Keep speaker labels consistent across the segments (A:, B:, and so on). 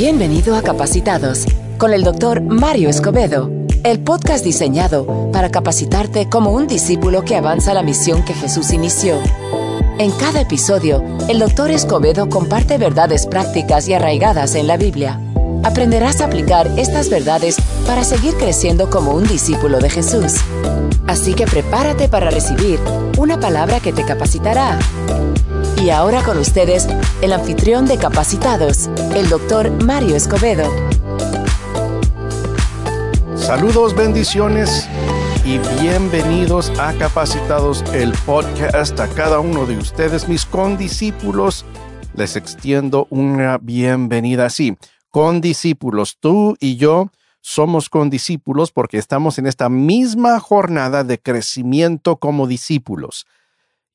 A: Bienvenido a Capacitados con el doctor Mario Escobedo, el podcast diseñado para capacitarte como un discípulo que avanza la misión que Jesús inició. En cada episodio, el doctor Escobedo comparte verdades prácticas y arraigadas en la Biblia. Aprenderás a aplicar estas verdades para seguir creciendo como un discípulo de Jesús. Así que prepárate para recibir una palabra que te capacitará. Y ahora con ustedes, el anfitrión de Capacitados, el doctor Mario Escobedo.
B: Saludos, bendiciones y bienvenidos a Capacitados, el podcast. A cada uno de ustedes, mis condiscípulos, les extiendo una bienvenida. Sí, condiscípulos, tú y yo somos condiscípulos porque estamos en esta misma jornada de crecimiento como discípulos.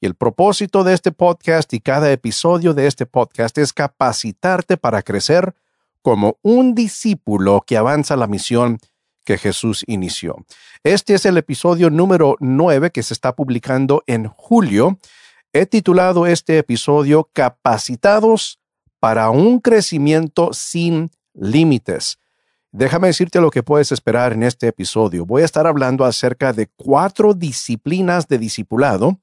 B: Y el propósito de este podcast y cada episodio de este podcast es capacitarte para crecer como un discípulo que avanza la misión que Jesús inició. Este es el episodio número 9 que se está publicando en julio. He titulado este episodio Capacitados para un crecimiento sin límites. Déjame decirte lo que puedes esperar en este episodio. Voy a estar hablando acerca de cuatro disciplinas de discipulado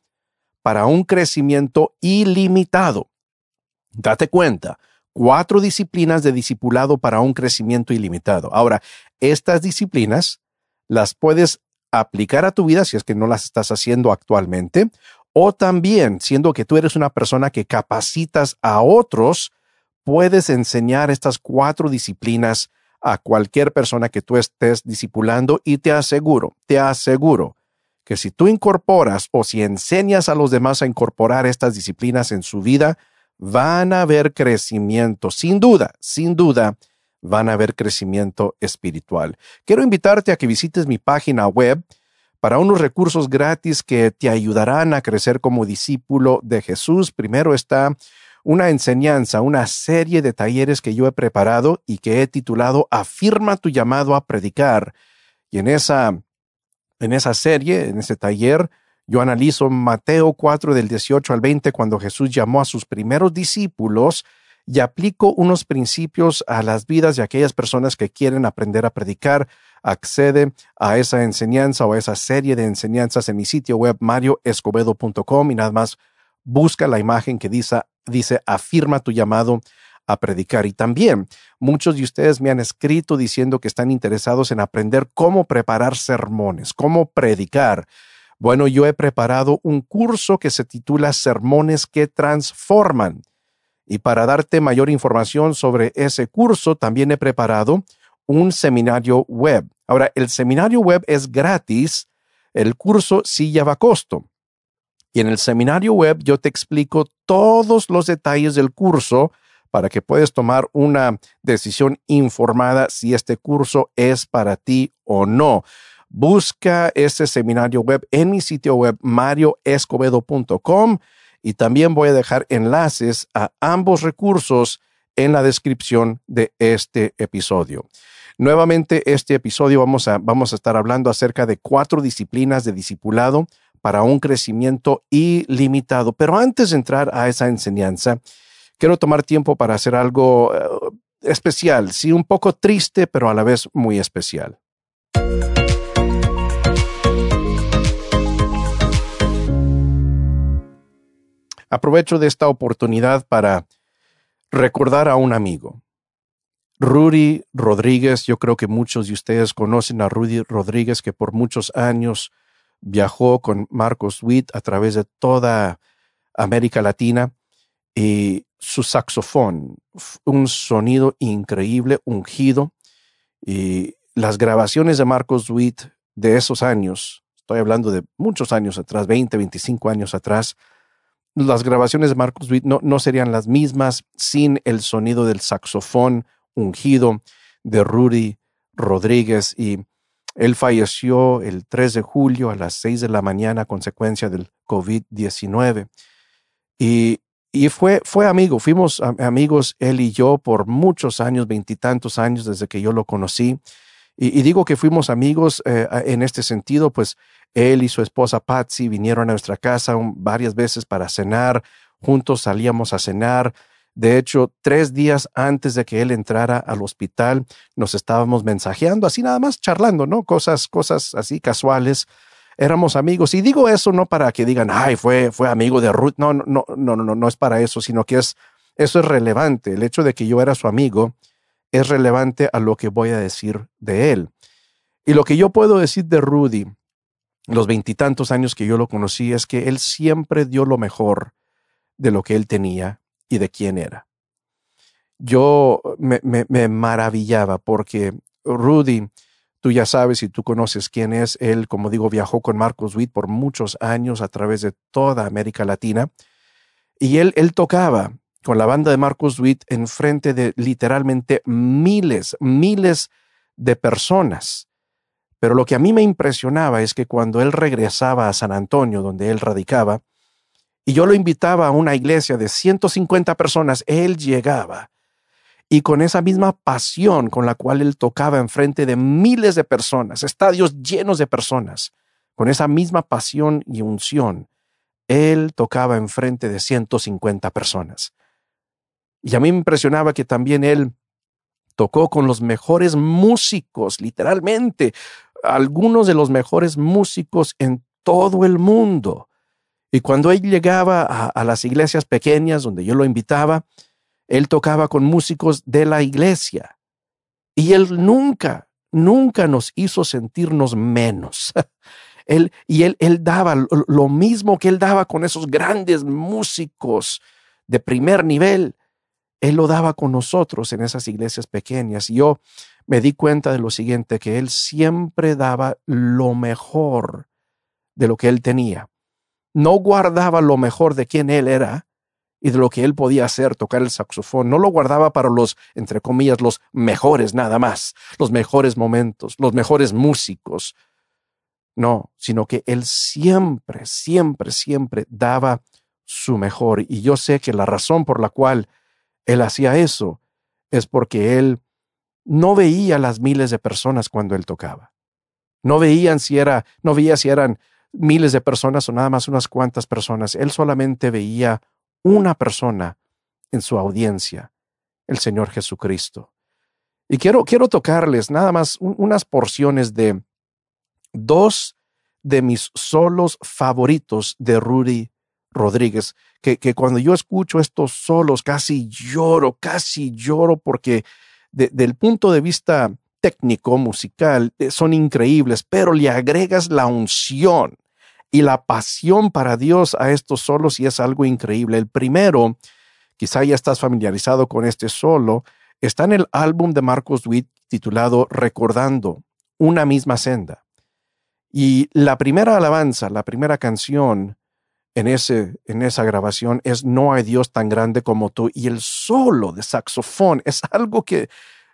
B: para un crecimiento ilimitado. Date cuenta, cuatro disciplinas de discipulado para un crecimiento ilimitado. Ahora, estas disciplinas las puedes aplicar a tu vida si es que no las estás haciendo actualmente, o también, siendo que tú eres una persona que capacitas a otros, puedes enseñar estas cuatro disciplinas a cualquier persona que tú estés discipulando y te aseguro, te aseguro que si tú incorporas o si enseñas a los demás a incorporar estas disciplinas en su vida, van a haber crecimiento, sin duda, sin duda, van a haber crecimiento espiritual. Quiero invitarte a que visites mi página web para unos recursos gratis que te ayudarán a crecer como discípulo de Jesús. Primero está una enseñanza, una serie de talleres que yo he preparado y que he titulado Afirma tu llamado a predicar. Y en esa en esa serie, en ese taller, yo analizo Mateo 4 del 18 al 20 cuando Jesús llamó a sus primeros discípulos y aplico unos principios a las vidas de aquellas personas que quieren aprender a predicar. Accede a esa enseñanza o a esa serie de enseñanzas en mi sitio web marioescobedo.com y nada más busca la imagen que dice, dice afirma tu llamado a predicar. Y también muchos de ustedes me han escrito diciendo que están interesados en aprender cómo preparar sermones, cómo predicar. Bueno, yo he preparado un curso que se titula Sermones que Transforman. Y para darte mayor información sobre ese curso, también he preparado un seminario web. Ahora, el seminario web es gratis, el curso sí lleva costo. Y en el seminario web yo te explico todos los detalles del curso para que puedas tomar una decisión informada si este curso es para ti o no. Busca ese seminario web en mi sitio web marioescobedo.com y también voy a dejar enlaces a ambos recursos en la descripción de este episodio. Nuevamente, este episodio vamos a, vamos a estar hablando acerca de cuatro disciplinas de discipulado para un crecimiento ilimitado. Pero antes de entrar a esa enseñanza, quiero tomar tiempo para hacer algo eh, especial, sí, un poco triste, pero a la vez muy especial. Aprovecho de esta oportunidad para recordar a un amigo. Rudy Rodríguez, yo creo que muchos de ustedes conocen a Rudy Rodríguez, que por muchos años viajó con Marcos Witt a través de toda América Latina y su saxofón, un sonido increíble, ungido, y las grabaciones de Marcos Witt de esos años, estoy hablando de muchos años atrás, 20, 25 años atrás, las grabaciones de Marcos Witt no, no serían las mismas sin el sonido del saxofón ungido de Rudy Rodríguez y él falleció el 3 de julio a las 6 de la mañana a consecuencia del COVID-19. Y y fue, fue amigo, fuimos amigos él y yo por muchos años, veintitantos años desde que yo lo conocí. Y, digo que fuimos amigos eh, en este sentido, pues él y su esposa Patsy vinieron a nuestra casa varias veces para cenar, juntos salíamos a cenar, De hecho, tres días antes de que él entrara al hospital, nos estábamos mensajeando, así nada más charlando, ¿no? Cosas, cosas así casuales. Éramos amigos. Y digo eso no para que digan, ay, fue, fue amigo de Ruth. No, no, no, no, no, no es para eso, sino que es, eso es relevante. El hecho de que yo era su amigo es relevante a lo que voy a decir de él. Y lo que yo puedo decir de Rudy, los veintitantos años que yo lo conocí, es que él siempre dio lo mejor de lo que él tenía y de quién era. Yo me, maravillaba porque Rudy, tú ya sabes y tú conoces quién es, él, como digo, viajó con Marcos Witt por muchos años a través de toda América Latina y él, tocaba con la banda de Marcos Witt en frente de literalmente miles, miles de personas. Pero lo que a mí me impresionaba es que cuando él regresaba a San Antonio, donde él radicaba, y yo lo invitaba a una iglesia de 150 personas, él llegaba. Y con esa misma pasión con la cual él tocaba en frente de miles de personas, estadios llenos de personas, con esa misma pasión y unción, él tocaba en frente de 150 personas. Y a mí me impresionaba que también él tocó con los mejores músicos, literalmente, algunos de los mejores músicos en todo el mundo. Y cuando él llegaba a, las iglesias pequeñas donde yo lo invitaba, él tocaba con músicos de la iglesia. Y él nunca, nunca nos hizo sentirnos menos. él, y él, él daba lo mismo que él daba con esos grandes músicos de primer nivel. Él lo daba con nosotros en esas iglesias pequeñas. Y yo me di cuenta de lo siguiente, que Él siempre daba lo mejor de lo que Él tenía. No guardaba lo mejor de quien Él era y de lo que Él podía hacer, tocar el saxofón. No lo guardaba para los, entre comillas, los mejores nada más, los mejores momentos, los mejores músicos. No, sino que Él siempre, siempre, siempre daba su mejor. Y yo sé que la razón por la cual él hacía eso es porque él no veía las miles de personas cuando él tocaba. No veían si era, no veía si eran miles de personas o nada más unas cuantas personas. Él solamente veía una persona en su audiencia, el Señor Jesucristo. Y quiero, quiero tocarles nada más unas porciones de dos de mis solos favoritos de Rudy Rodríguez, que, que, cuando yo escucho estos solos casi lloro, casi lloro porque del punto de vista técnico, musical, eh, son increíbles, pero le agregas la unción y la pasión para Dios a estos solos y es algo increíble. El primero, quizá ya estás familiarizado con este solo, está en el álbum de Marcos Witt titulado Recordando, una misma senda. Y la primera alabanza, la primera canción, en, ese, en esa grabación es No hay Dios tan grande como tú. Y el solo de saxofón es algo que,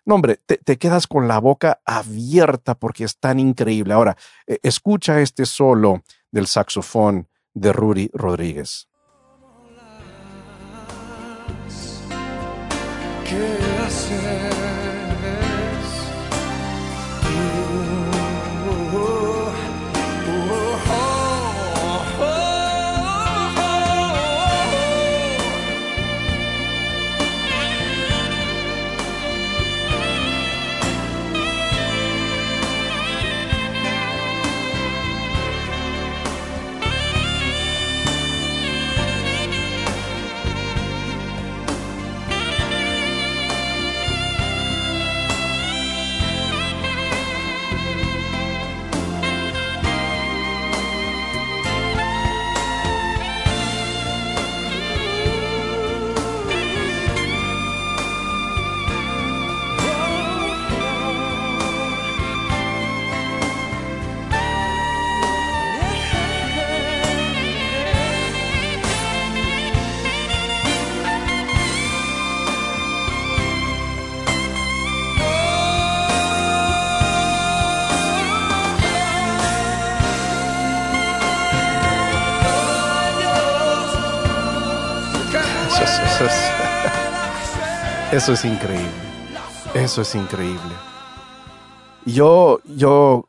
B: no hombre, te, quedas con la boca abierta porque es tan increíble. Ahora, e, escucha este solo del saxofón de Rudy Rodríguez. Eso es increíble. Eso es increíble. Yo, yo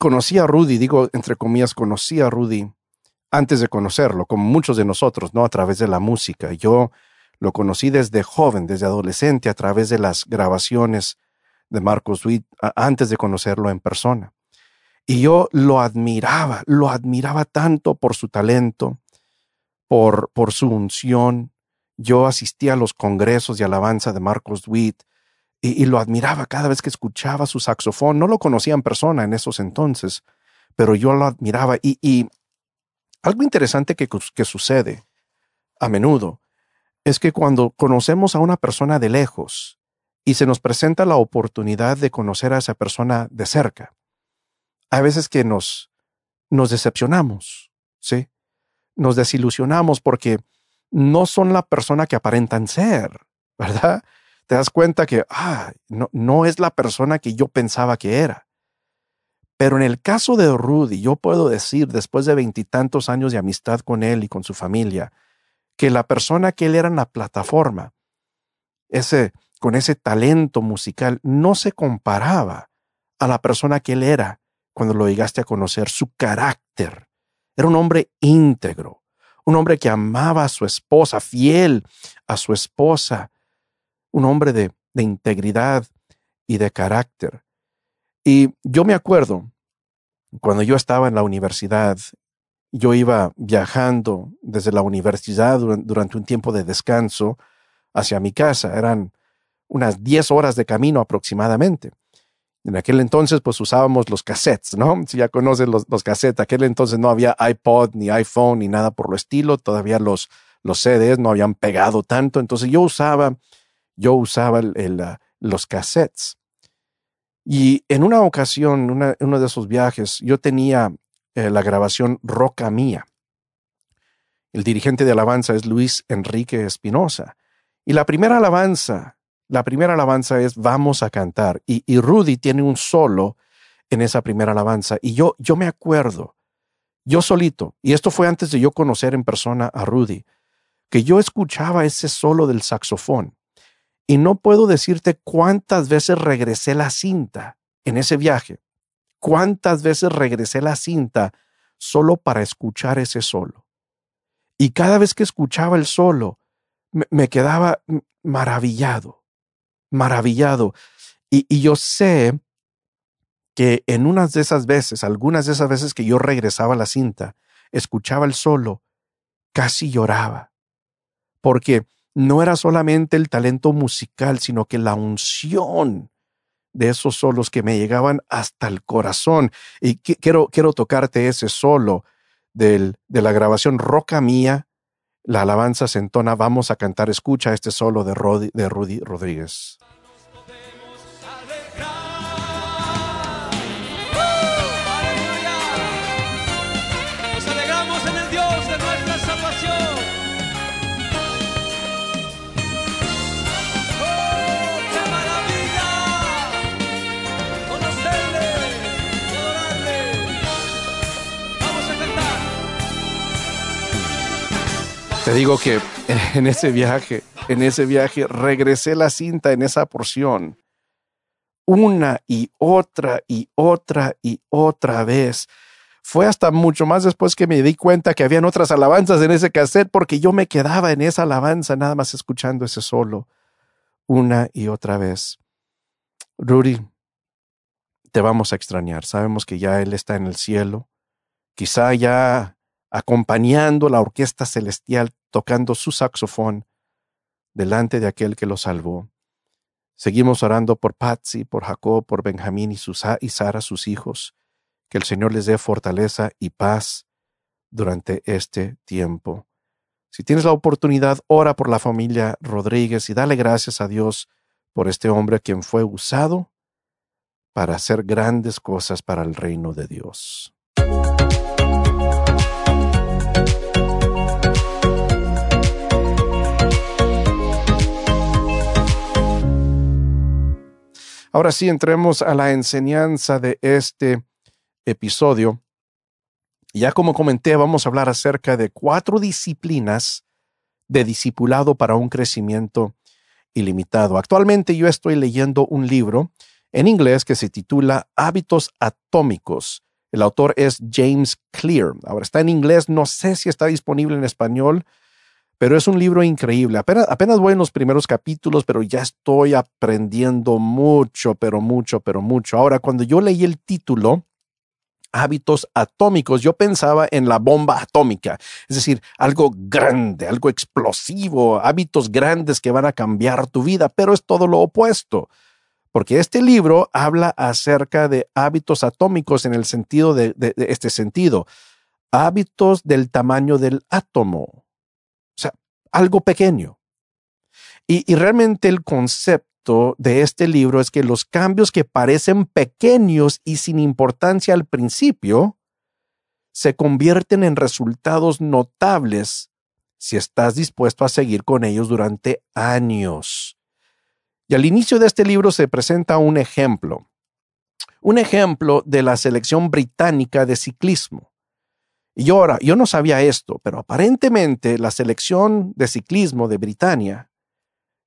B: conocí a Rudy, digo entre comillas, conocí a Rudy antes de conocerlo, como muchos de nosotros, ¿no? A través de la música. Yo Lo conocí desde joven, desde adolescente, a través de las grabaciones de Marcos Witt, antes de conocerlo en persona. Y yo lo admiraba, lo admiraba tanto por su talento, por, por su unción. Yo asistía a los congresos de alabanza de Marcos Witt y, lo admiraba cada vez que escuchaba su saxofón. No lo conocía en persona en esos entonces, pero yo lo admiraba. Y, algo interesante que, que sucede a menudo es que cuando conocemos a una persona de lejos y se nos presenta la oportunidad de conocer a esa persona de cerca, hay veces que nos, nos decepcionamos, ¿sí? Nos desilusionamos porque no son la persona que aparentan ser, ¿verdad? te das cuenta que, ah, no, no es la persona que yo pensaba que era. Pero en el caso de Rudy, yo puedo decir, después de veintitantos años de amistad con él y con su familia, que la persona que él era en la plataforma, ese, con ese talento musical, no se comparaba a la persona que él era cuando lo llegaste a conocer, su carácter. Era un hombre íntegro, un hombre que amaba a su esposa, fiel a su esposa, un hombre de, integridad y de carácter. Y yo me acuerdo, cuando yo estaba en la universidad, yo iba viajando desde la universidad durante un tiempo de descanso hacia mi casa. Eran unas 10 horas de camino aproximadamente. En aquel entonces, pues usábamos los cassettes, ¿no? Si ya conocen los, los cassettes, aquel entonces no había iPod, ni iPhone, ni nada por lo estilo. Todavía los, los CDs no habían pegado tanto. Entonces yo usaba yo usaba los cassettes. Y en una ocasión, en uno de esos viajes, yo tenía eh, la grabación Roca Mía. El dirigente de alabanza es Luis Enrique Espinosa. Y la primera alabanza, la primera alabanza es Vamos a cantar. Y, y, Rudy tiene un solo en esa primera alabanza. Y yo, yo me acuerdo, yo solito, y esto fue antes de yo conocer en persona a Rudy, que yo escuchaba ese solo del saxofón. Y no puedo decirte cuántas veces regresé la cinta en ese viaje, cuántas veces regresé la cinta solo para escuchar ese solo. Y cada vez que escuchaba el solo, me, quedaba maravillado, maravillado. Y, yo sé que en unas de esas veces, algunas de esas veces que yo regresaba la cinta, escuchaba el solo, casi lloraba. Porque no era solamente el talento musical, sino que la unción de esos solos que me llegaban hasta el corazón. Y quiero, quiero tocarte ese solo del, de la grabación Roca Mía, la alabanza se entona, vamos a cantar, escucha este solo de, de Rudy Rodríguez. Te digo que en ese viaje, en ese viaje, regresé la cinta en esa porción. Una y otra y otra y otra vez. Fue hasta mucho más después que me di cuenta que habían otras alabanzas en ese cassette porque yo me quedaba en esa alabanza nada más escuchando ese solo una y otra vez. Rudy, te vamos a extrañar. Sabemos que ya Él está en el cielo. Quizá ya acompañando la orquesta celestial tocando su saxofón delante de aquel que lo salvó. Seguimos orando por Patsy, por Jacob, por Benjamín y, y Sara, sus hijos, que el Señor les dé fortaleza y paz durante este tiempo. Si tienes la oportunidad, ora por la familia Rodríguez y dale gracias a Dios por este hombre quien fue usado para hacer grandes cosas para el reino de Dios. Ahora sí, entremos a la enseñanza de este episodio. Ya como comenté, vamos a hablar acerca de cuatro disciplinas de discipulado para un crecimiento ilimitado. Actualmente yo estoy leyendo un libro en inglés que se titula Hábitos Atómicos. El autor es James Clear. Ahora está en inglés, no sé si está disponible en español, pero es un libro increíble. Apenas, voy en los primeros capítulos, pero ya estoy aprendiendo mucho, pero mucho, pero mucho. Ahora, cuando yo leí el título, hábitos atómicos, yo pensaba en la bomba atómica, es decir, algo grande, algo explosivo, hábitos grandes que van a cambiar tu vida, pero es todo lo opuesto, porque este libro habla acerca de hábitos atómicos en el sentido de, este sentido, hábitos del tamaño del átomo, algo pequeño. y realmente el concepto de este libro es que los cambios que parecen pequeños y sin importancia al principio se convierten en resultados notables si estás dispuesto a seguir con ellos durante años. Y al inicio de este libro se presenta un ejemplo, un ejemplo de la selección británica de ciclismo. Y ahora, yo no sabía esto, pero aparentemente la selección de ciclismo de Britania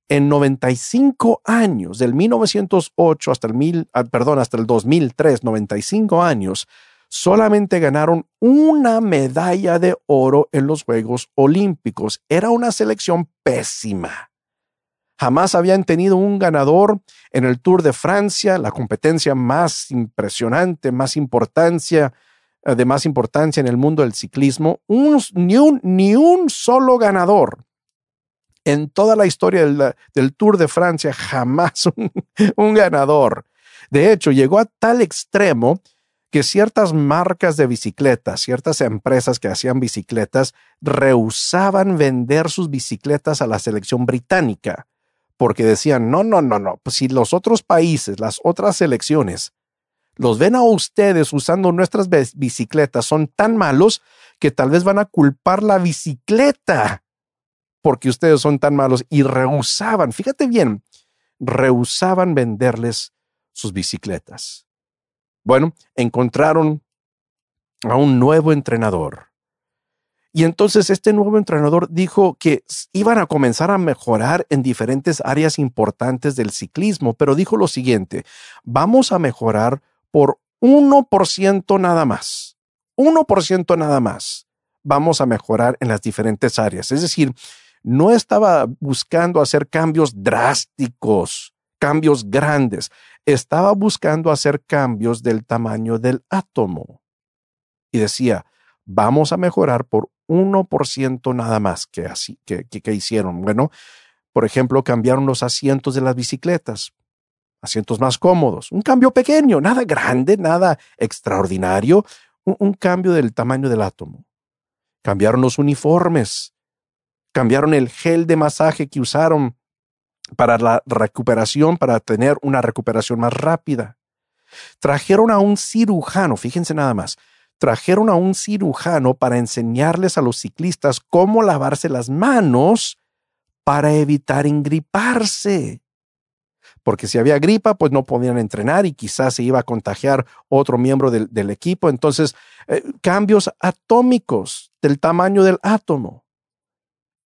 B: en 95 años, del 1908 hasta el, mil, ah, hasta el 2003, 95 años, solamente ganaron una medalla de oro en los Juegos Olímpicos. Era una selección pésima. Jamás habían tenido un ganador en el Tour de Francia, la competencia más impresionante, más importancia, de más importancia en el mundo del ciclismo. ni, un, un solo ganador en toda la historia del, Tour de Francia jamás un, ganador. De hecho, llegó a tal extremo que ciertas marcas de bicicletas, ciertas empresas que hacían bicicletas, rehusaban vender sus bicicletas a la selección británica, porque decían, no, no, no, no, pues si los otros países, las otras selecciones, los ven a ustedes usando nuestras bicicletas, son tan malos que tal vez van a culpar la bicicleta porque ustedes son tan malos y rehusaban, fíjate bien, rehusaban venderles sus bicicletas. Bueno, encontraron a un nuevo entrenador. Y entonces este nuevo entrenador dijo que iban a comenzar a mejorar en diferentes áreas importantes del ciclismo, pero dijo lo siguiente, vamos a mejorar por 1% nada más. 1% nada más. Vamos a mejorar en las diferentes áreas. Es decir, no estaba buscando hacer cambios drásticos, cambios grandes, estaba buscando hacer cambios del tamaño del átomo. Y decía, vamos a mejorar por 1% nada más que, así, que, que hicieron. Bueno, por ejemplo, cambiaron los asientos de las bicicletas, asientos más cómodos, un cambio pequeño, nada grande, nada extraordinario, un cambio del tamaño del átomo. Cambiaron los uniformes, cambiaron el gel de masaje que usaron para la recuperación, para tener una recuperación más rápida. Trajeron a un cirujano, fíjense nada más, trajeron a un cirujano para enseñarles a los ciclistas cómo lavarse las manos para evitar ingriparse. Porque si había gripa, pues no podían entrenar y quizás se iba a contagiar otro miembro del, equipo. Entonces, eh, cambios atómicos del tamaño del átomo.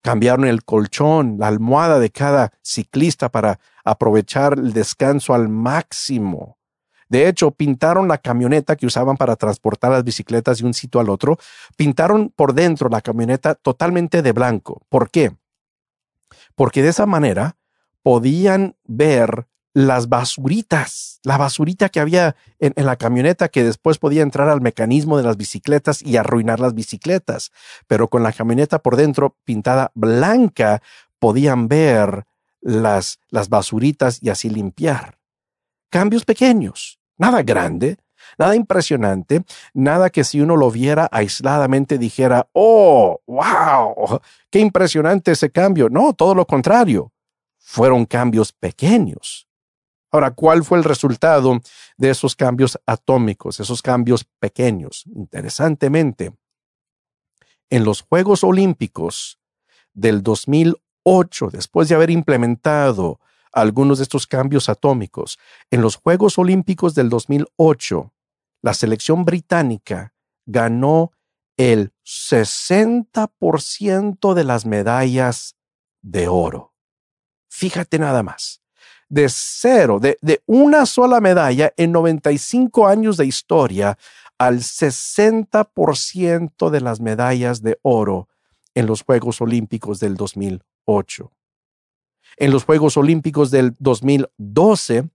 B: Cambiaron el colchón, la almohada de cada ciclista para aprovechar el descanso al máximo. De hecho, pintaron la camioneta que usaban para transportar las bicicletas de un sitio al otro, pintaron por dentro la camioneta totalmente de blanco. ¿Por qué? Porque de esa manera podían ver las basuritas, la basurita que había en, la camioneta que después podía entrar al mecanismo de las bicicletas y arruinar las bicicletas. Pero con la camioneta por dentro pintada blanca podían ver las, las basuritas y así limpiar. Cambios pequeños, nada grande, nada impresionante, nada que si uno lo viera aisladamente dijera, oh, wow, qué impresionante ese cambio. No, todo lo contrario. Fueron cambios pequeños Ahora, ¿cuál fue el resultado de esos cambios atómicos, esos cambios pequeños? Interesantemente, en los Juegos Olímpicos del 2008, después de haber implementado algunos de estos cambios atómicos, en los Juegos Olímpicos del 2008, la selección británica ganó el 60% de las medallas de oro. Fíjate nada más de cero, de, una sola medalla en 95 años de historia al 60% de las medallas de oro en los Juegos Olímpicos del 2008. En los Juegos Olímpicos del 2012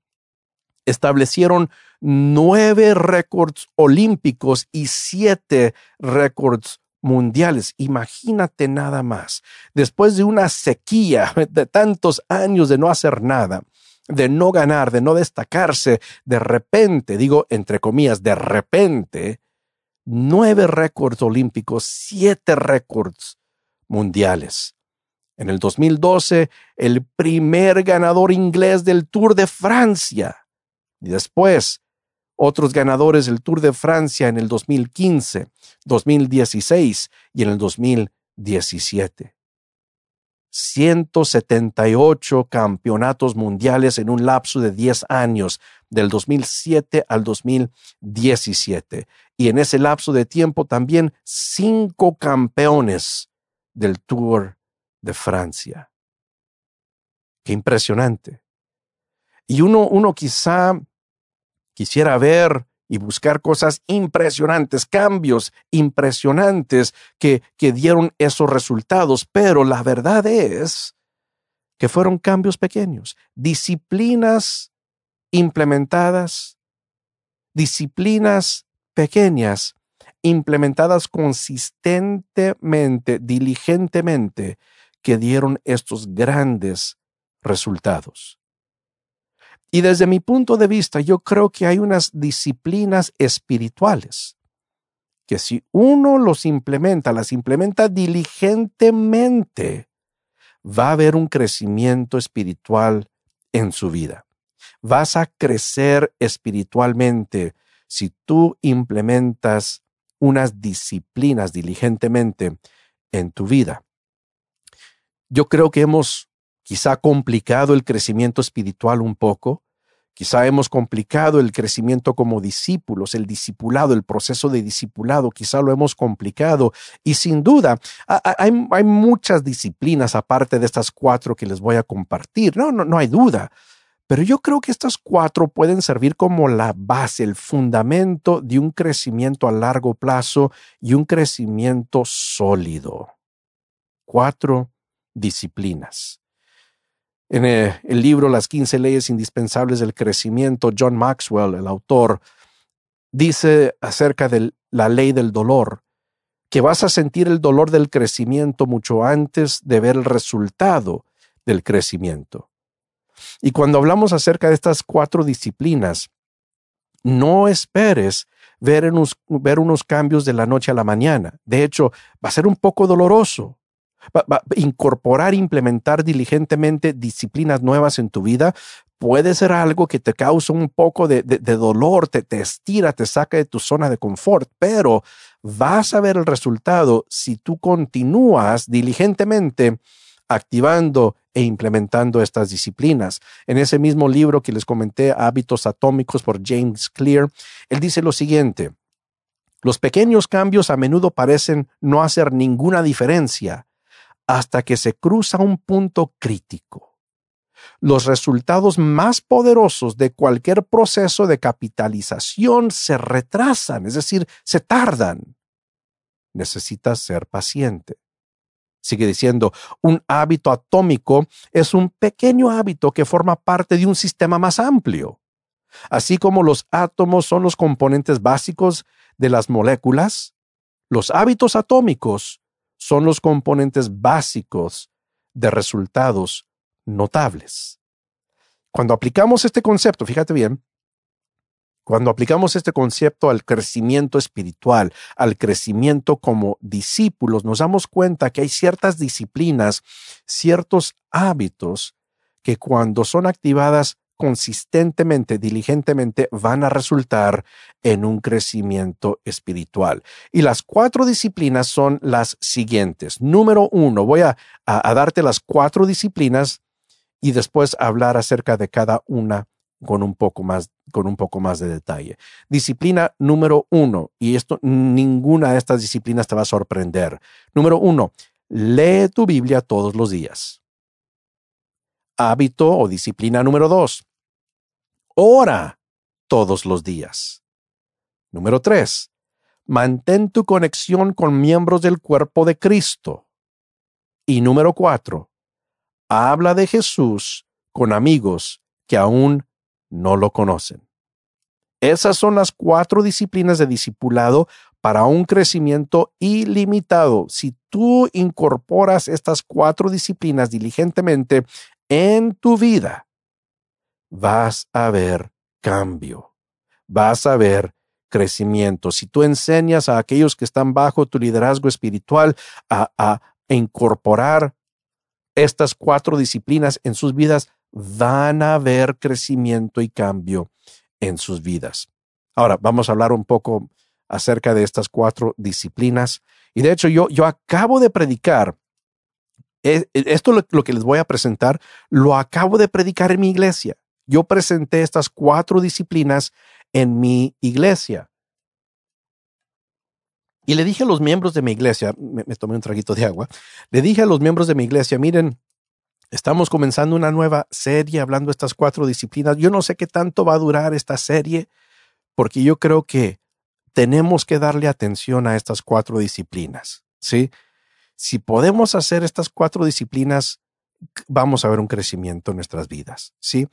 B: establecieron nueve récords olímpicos y siete récords mundiales. Imagínate nada más. Después de una sequía de tantos años de no hacer nada, de no ganar, de no destacarse, de repente, digo entre comillas, de repente, nueve récords olímpicos, siete récords mundiales. En el 2012, el primer ganador inglés del Tour de Francia. Y después, otros ganadores del Tour de Francia en el 2015, 2016 y en el 2017. 178 campeonatos mundiales en un lapso de 10 años, del 2007 al 2017. Y en ese lapso de tiempo también cinco campeones del Tour de Francia. Qué impresionante. Y uno, uno quizá quisiera ver y buscar cosas impresionantes, cambios impresionantes que, que dieron esos resultados, pero la verdad es que fueron cambios pequeños, disciplinas implementadas, disciplinas pequeñas implementadas consistentemente, diligentemente, que dieron estos grandes resultados. Y desde mi punto de vista, yo creo que hay unas disciplinas espirituales que si uno los implementa, las implementa diligentemente, va a haber un crecimiento espiritual en su vida. Vas a crecer espiritualmente si tú implementas unas disciplinas diligentemente en tu vida. Yo creo que hemos quizá complicado el crecimiento espiritual un poco, quizá hemos complicado el crecimiento como discípulos, el discipulado, el proceso de discipulado, quizá lo hemos complicado y sin duda hay, muchas disciplinas aparte de estas cuatro que les voy a compartir, no, no, no hay duda. Pero yo creo que estas cuatro pueden servir como la base, el fundamento de un crecimiento a largo plazo y un crecimiento sólido. Cuatro disciplinas. En eh, el, libro Las 15 leyes indispensables del crecimiento, John Maxwell, el autor, dice acerca de la ley del dolor, que vas a sentir el dolor del crecimiento mucho antes de ver el resultado del crecimiento. Y cuando hablamos acerca de estas cuatro disciplinas, no esperes ver ver unos cambios de la noche a la mañana. De hecho, va a ser un poco doloroso incorporar, implementar diligentemente disciplinas nuevas en tu vida puede ser algo que te causa un poco de, dolor, te, te estira, te saca de tu zona de confort, pero vas a ver el resultado si tú continúas diligentemente activando e implementando estas disciplinas. En ese mismo libro que les comenté, Hábitos Atómicos por James Clear, él dice lo siguiente, los pequeños cambios a menudo parecen no hacer ninguna diferencia, hasta que se cruza un punto crítico. Los resultados más poderosos de cualquier proceso de capitalización se retrasan, es decir, se tardan. Necesitas ser paciente. Sigue diciendo, un hábito atómico es un pequeño hábito que forma parte de un sistema más amplio. Así como los átomos son los componentes básicos de las moléculas, los hábitos atómicos son los componentes básicos de resultados notables. Cuando aplicamos este concepto, fíjate bien, cuando aplicamos este concepto al crecimiento espiritual, al crecimiento como discípulos, nos damos cuenta que hay ciertas disciplinas, ciertos hábitos que cuando son activadas consistentemente, diligentemente, van a resultar en un crecimiento espiritual. Y las cuatro disciplinas son las siguientes. Número uno, voy a, darte las cuatro disciplinas y después hablar acerca de cada una con un poco más, con un poco más de detalle. Disciplina número uno, y esto, ninguna de estas disciplinas te va a sorprender. Número uno, lee tu Biblia todos los días. Hábito o disciplina número dos. Ora todos los días. Número tres. Mantén tu conexión con miembros del cuerpo de Cristo. Y número cuatro, habla de Jesús con amigos que aún no lo conocen. Esas son las cuatro disciplinas de discipulado para un crecimiento ilimitado. Si tú incorporas estas cuatro disciplinas diligentemente en tu vida, vas a ver cambio, vas a ver crecimiento. Si tú enseñas a aquellos que están bajo tu liderazgo espiritual a, incorporar estas cuatro disciplinas en sus vidas, van a ver crecimiento y cambio en sus vidas. Ahora, vamos a hablar un poco acerca de estas cuatro disciplinas. Y de hecho, yo, yo acabo de predicar, eh, esto lo, lo que les voy a presentar, lo acabo de predicar en mi iglesia. Yo presenté estas cuatro disciplinas en mi iglesia. Y le dije a los miembros de mi iglesia, me, me, tomé un traguito de agua, le dije a los miembros de mi iglesia, miren, estamos comenzando una nueva serie hablando de estas cuatro disciplinas. Yo no sé qué tanto va a durar esta serie, porque yo creo que tenemos que darle atención a estas cuatro disciplinas, ¿sí? Si podemos hacer estas cuatro disciplinas, vamos a ver un crecimiento en nuestras vidas, ¿sí?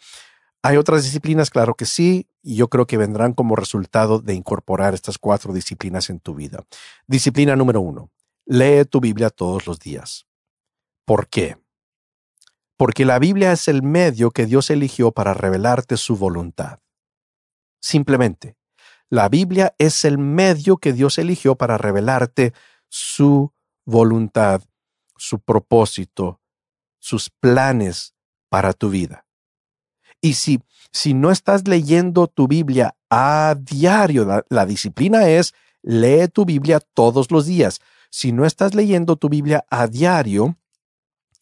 B: Hay otras disciplinas, claro que sí, y yo creo que vendrán como resultado de incorporar estas cuatro disciplinas en tu vida. Disciplina número uno, lee tu Biblia todos los días. ¿Por qué? Porque la Biblia es el medio que Dios eligió para revelarte su voluntad. Simplemente, la Biblia es el medio que Dios eligió para revelarte su voluntad, su propósito, sus planes para tu vida. Y si, si no estás leyendo tu Biblia a diario, la, disciplina es lee tu Biblia todos los días. Si no estás leyendo tu Biblia a diario,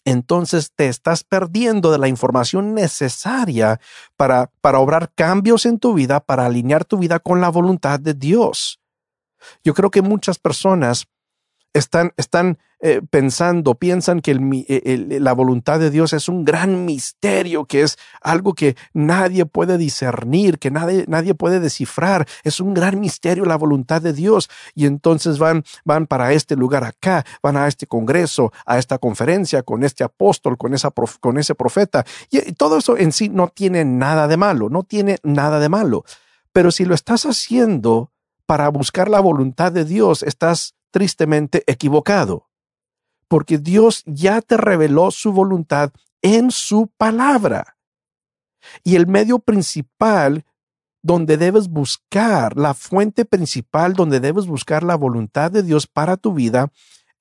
B: entonces te estás perdiendo de la información necesaria para, para obrar cambios en tu vida, para alinear tu vida con la voluntad de Dios. Yo creo que muchas personas están, están eh, pensando, piensan que eh, el, la voluntad de Dios es un gran misterio, que es algo que nadie puede discernir, que nadie, nadie puede descifrar. Es un gran misterio la voluntad de Dios. Y entonces van, van para este lugar acá, van a este congreso, a esta conferencia, con este apóstol, con, esa con ese profeta. y todo eso en sí no tiene nada de malo, no tiene nada de malo. Pero si lo estás haciendo para buscar la voluntad de Dios, estás tristemente equivocado, porque Dios ya te reveló su voluntad en su palabra. Y el medio principal donde debes buscar, la fuente principal donde debes buscar la voluntad de Dios para tu vida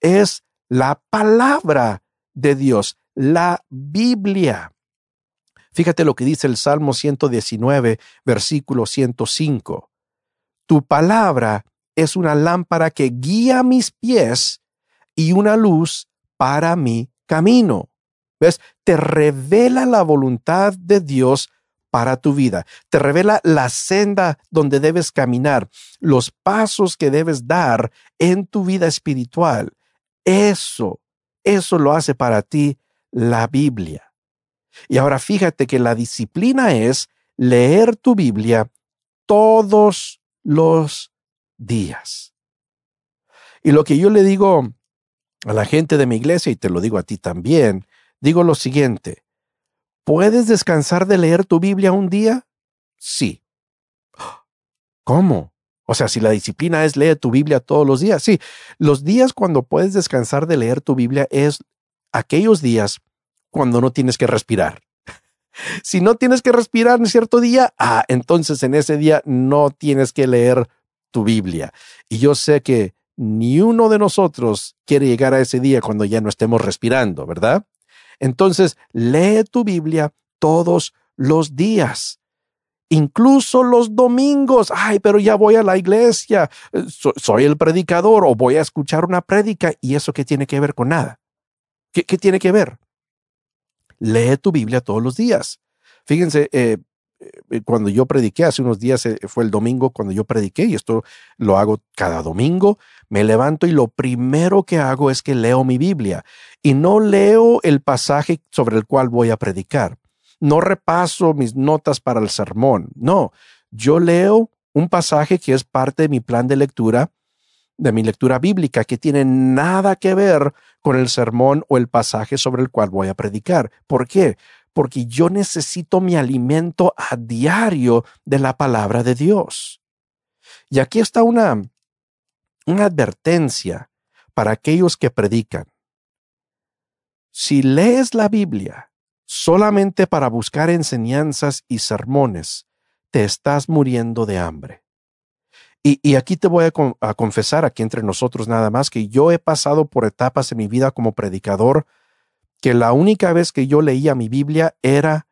B: es la palabra de Dios, la Biblia. Fíjate lo que dice el Salmo 119, versículo 105. Tu palabra es una lámpara que guía mis pies y una luz para mi camino. ¿Ves? Te revela la voluntad de Dios para tu vida. Te revela la senda donde debes caminar, los pasos que debes dar en tu vida espiritual. Eso, eso lo hace para ti la Biblia. Y ahora fíjate que la disciplina es leer tu Biblia todos los días. Y lo que yo le digo a la gente de mi iglesia, y te lo digo a ti también, digo lo siguiente, ¿puedes descansar de leer tu Biblia un día? Sí. ¿Cómo? O sea, si la disciplina es leer tu Biblia todos los días, sí, los días cuando puedes descansar de leer tu Biblia es aquellos días cuando no tienes que respirar. Si no tienes que respirar en cierto día, ah, entonces en ese día no tienes que leer tu Biblia. Y yo sé que ni uno de nosotros quiere llegar a ese día cuando ya no estemos respirando, ¿verdad? Entonces, lee tu Biblia todos los días. Incluso los domingos. Ay, pero ya voy a la iglesia. Soy el predicador o voy a escuchar una prédica. ¿Y eso qué tiene que ver con nada? ¿Qué, qué tiene que ver? Lee tu Biblia todos los días. Fíjense, eh, cuando yo prediqué, hace unos días eh, fue el domingo cuando yo prediqué, y esto lo hago cada domingo, me levanto y lo primero que hago es que leo mi Biblia y no leo el pasaje sobre el cual voy a predicar. No repaso mis notas para el sermón, no, yo leo un pasaje que es parte de mi plan de lectura de mi lectura bíblica que tiene nada que ver con el sermón o el pasaje sobre el cual voy a predicar. ¿Por qué? Porque yo necesito mi alimento a diario de la palabra de Dios. Y aquí está una, una advertencia para aquellos que predican. Si lees la Biblia solamente para buscar enseñanzas y sermones, te estás muriendo de hambre. Y, aquí te voy a, confesar, aquí entre nosotros nada más, que yo he pasado por etapas en mi vida como predicador, que la única vez que yo leía mi Biblia era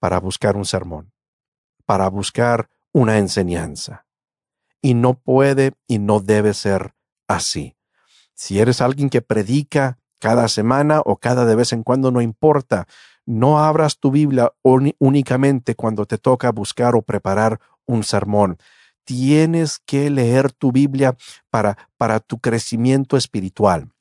B: para buscar un sermón, para buscar una enseñanza. Y no puede y no debe ser así. Si eres alguien que predica cada semana o cada de vez en cuando, no importa. No abras tu Biblia únicamente cuando te toca buscar o preparar un sermón tienes que leer tu Biblia para, para tu crecimiento espiritual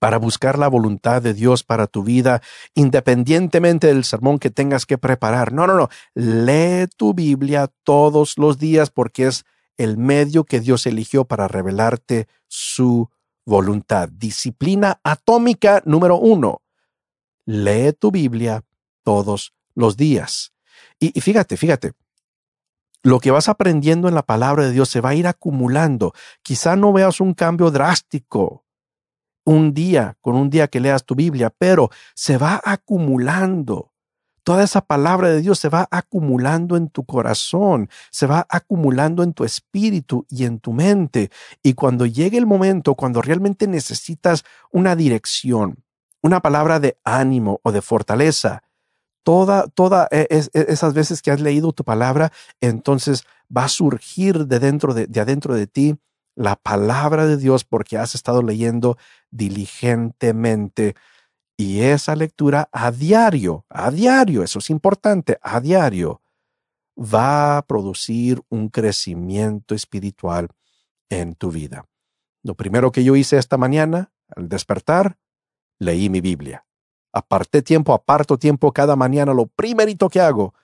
B: para buscar la voluntad de Dios para tu vida, independientemente del sermón que tengas que preparar. No, no, no. Lee tu Biblia todos los días porque es el medio que Dios eligió para revelarte su voluntad. Disciplina atómica número uno. Lee tu Biblia todos los días. Y, fíjate, fíjate, lo que vas aprendiendo en la palabra de Dios se va a ir acumulando. Quizá no veas un cambio drástico un día con un día que leas tu Biblia, pero se va acumulando. Toda esa palabra de Dios se va acumulando en tu corazón, se va acumulando en tu espíritu y en tu mente. Y cuando llegue el momento, cuando realmente necesitas una dirección, una palabra de ánimo o de fortaleza, toda, toda e, e, esas veces que has leído tu palabra, entonces va a surgir de dentro de, de adentro de ti la palabra de Dios porque has estado leyendo diligentemente. Y esa lectura a diario, a diario, eso es importante, a diario, va a producir un crecimiento espiritual en tu vida. Lo primero que yo hice esta mañana, al despertar, leí mi Biblia. Aparté tiempo, aparto tiempo cada mañana. Lo primerito que hago,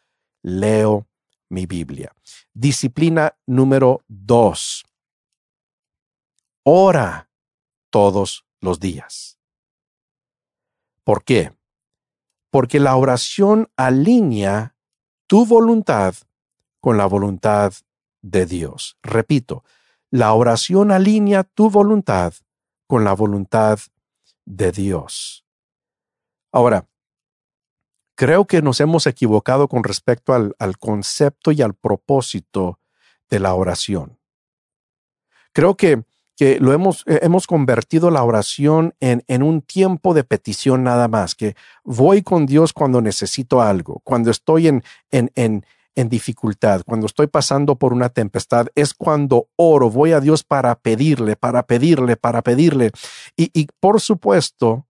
B: leo mi Biblia. Disciplina número dos. Ora todos los días. ¿Por qué? Porque la oración alinea tu voluntad con la voluntad de Dios. Repito, la oración alinea tu voluntad con la voluntad de Dios. Ahora, creo que nos hemos equivocado con respecto al, concepto y al propósito de la oración. Creo que, que lo hemos, eh, hemos convertido la oración en, en un tiempo de petición nada más, que voy con Dios cuando necesito algo, cuando estoy en, en, en, en dificultad, cuando estoy pasando por una tempestad, es cuando oro, voy a Dios para pedirle, para pedirle, para pedirle. Y, y por supuesto,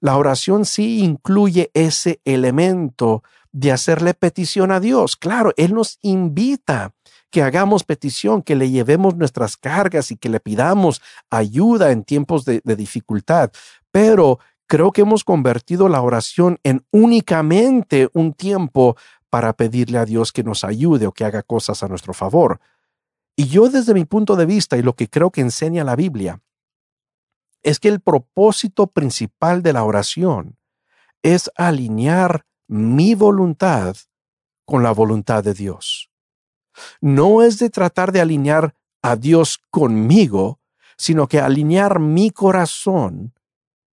B: la oración sí incluye ese elemento de hacerle petición a Dios. Claro, Él nos invita que hagamos petición, que le llevemos nuestras cargas y que le pidamos ayuda en tiempos de, dificultad. Pero creo que hemos convertido la oración en únicamente un tiempo para pedirle a Dios que nos ayude o que haga cosas a nuestro favor. Y yo desde mi punto de vista y lo que creo que enseña la Biblia, es que el propósito principal de la oración es alinear mi voluntad con la voluntad de Dios. No es de tratar de alinear a Dios conmigo, sino que alinear mi corazón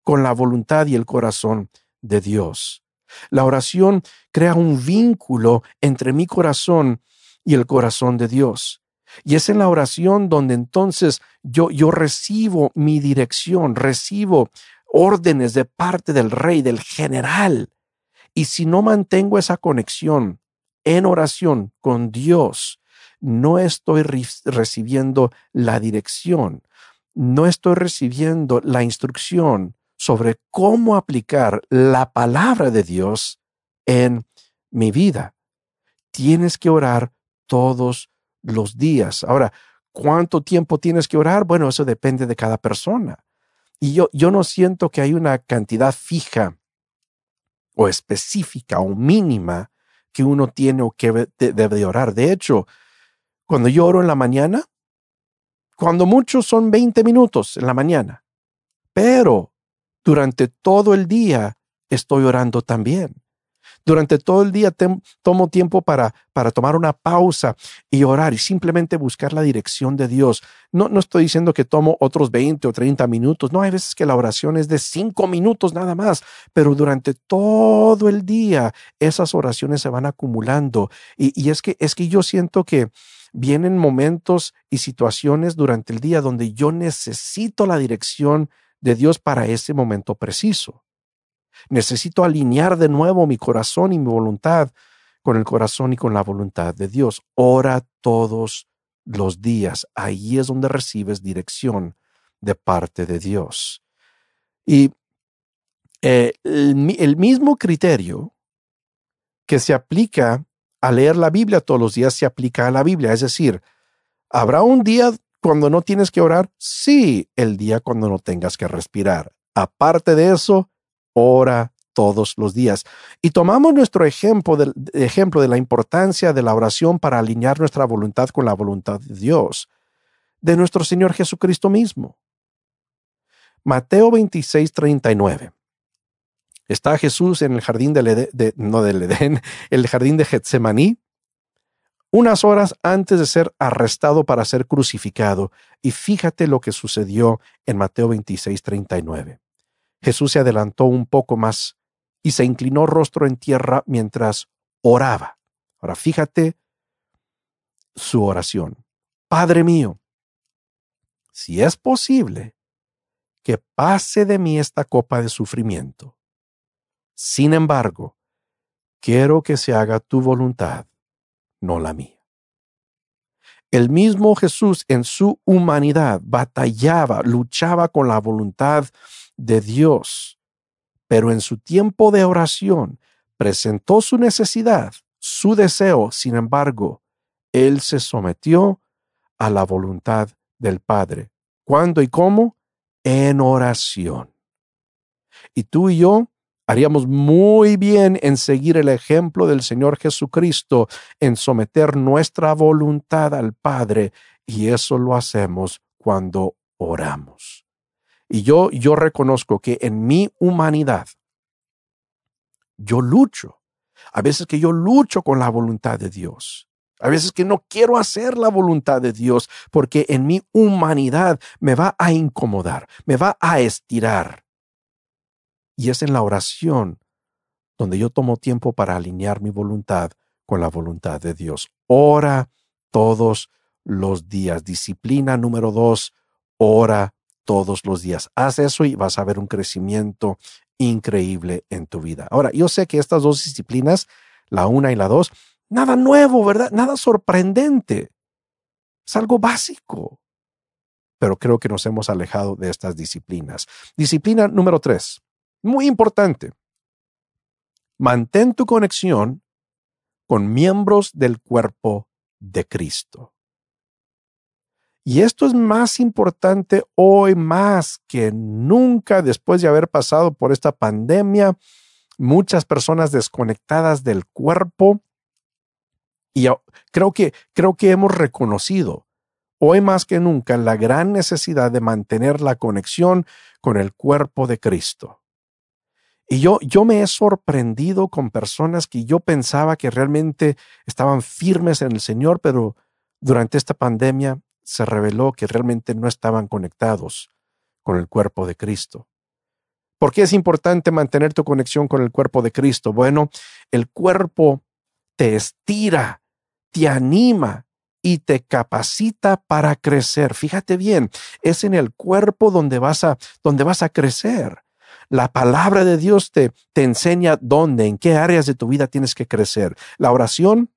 B: con la voluntad y el corazón de Dios. La oración crea un vínculo entre mi corazón y el corazón de Dios. Y es en la oración donde entonces yo, yo recibo mi dirección, recibo órdenes de parte del rey, del general. Y si no mantengo esa conexión en oración con Dios, no estoy recibiendo la dirección, no estoy recibiendo la instrucción sobre cómo aplicar la palabra de Dios en mi vida. Tienes que orar todos los días. Ahora, ¿cuánto tiempo tienes que orar? Bueno, eso depende de cada persona. Y yo, yo no siento que hay una cantidad fija o específica o mínima que uno tiene o que debe orar. De hecho, cuando yo oro en la mañana, cuando muchos son 20 minutos en la mañana, pero durante todo el día estoy orando también. Durante todo el día tomo tiempo para, para tomar una pausa y orar y simplemente buscar la dirección de Dios. No, no estoy diciendo que tomo otros 20 o 30 minutos. No, hay veces que la oración es de 5 minutos nada más, pero durante todo el día esas oraciones se van acumulando. Y, y es, que, es que yo siento que vienen momentos y situaciones durante el día donde yo necesito la dirección de Dios para ese momento preciso. Necesito alinear de nuevo mi corazón y mi voluntad con el corazón y con la voluntad de Dios. Ora todos los días. Ahí es donde recibes dirección de parte de Dios. Y eh, el, mismo criterio que se aplica a leer la Biblia todos los días se aplica a la Biblia. Es decir, ¿habrá un día cuando no tienes que orar? Sí, el día cuando no tengas que respirar. Aparte de eso, ora todos los días. Y tomamos nuestro ejemplo de, ejemplo de la importancia de la oración para alinear nuestra voluntad con la voluntad de Dios, de nuestro Señor Jesucristo mismo. Mateo 26, 39. Está Jesús en el jardín del Edén, de, no el jardín de Getsemaní, unas horas antes de ser arrestado para ser crucificado. Y fíjate lo que sucedió en Mateo 26, 39. Jesús se adelantó un poco más y se inclinó rostro en tierra mientras oraba. Ahora fíjate su oración. Padre mío, si es posible, que pase de mí esta copa de sufrimiento. Sin embargo, quiero que se haga tu voluntad, no la mía. El mismo Jesús en su humanidad batallaba, luchaba con la voluntad de Dios, pero en su tiempo de oración presentó su necesidad, su deseo, sin embargo, él se sometió a la voluntad del Padre. ¿Cuándo y cómo? En oración. Y tú y yo haríamos muy bien en seguir el ejemplo del Señor Jesucristo, en someter nuestra voluntad al Padre, y eso lo hacemos cuando oramos. Y yo, yo reconozco que en mi humanidad, yo lucho. A veces que yo lucho con la voluntad de Dios. A veces que no quiero hacer la voluntad de Dios porque en mi humanidad me va a incomodar, me va a estirar. Y es en la oración donde yo tomo tiempo para alinear mi voluntad con la voluntad de Dios. Ora todos los días. Disciplina número dos, ora todos los días. Haz eso y vas a ver un crecimiento increíble en tu vida. Ahora, yo sé que estas dos disciplinas, la una y la dos, nada nuevo, ¿verdad? Nada sorprendente. Es algo básico. Pero creo que nos hemos alejado de estas disciplinas. Disciplina número tres, muy importante. Mantén tu conexión con miembros del cuerpo de Cristo. Y esto es más importante hoy más que nunca después de haber pasado por esta pandemia, muchas personas desconectadas del cuerpo. Y creo que, creo que hemos reconocido hoy más que nunca la gran necesidad de mantener la conexión con el cuerpo de Cristo. Y yo, yo me he sorprendido con personas que yo pensaba que realmente estaban firmes en el Señor, pero durante esta pandemia se reveló que realmente no estaban conectados con el cuerpo de Cristo. ¿Por qué es importante mantener tu conexión con el cuerpo de Cristo? Bueno, el cuerpo te estira, te anima y te capacita para crecer. Fíjate bien, es en el cuerpo donde vas a, donde vas a crecer. La palabra de Dios te, te enseña dónde, en qué áreas de tu vida tienes que crecer. La oración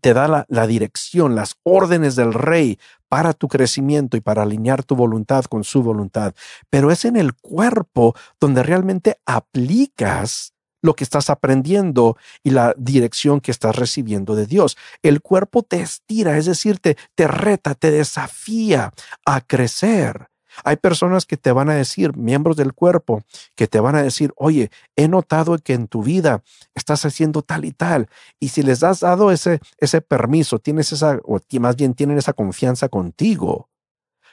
B: te da la, dirección, las órdenes del rey para tu crecimiento y para alinear tu voluntad con su voluntad. Pero es en el cuerpo donde realmente aplicas lo que estás aprendiendo y la dirección que estás recibiendo de Dios. El cuerpo te estira, es decir, te, te reta, te desafía a crecer. Hay personas que te van a decir, miembros del cuerpo, que te van a decir, oye, he notado que en tu vida estás haciendo tal y tal. Y si les has dado ese, ese permiso, tienes esa, o más bien tienen esa confianza contigo,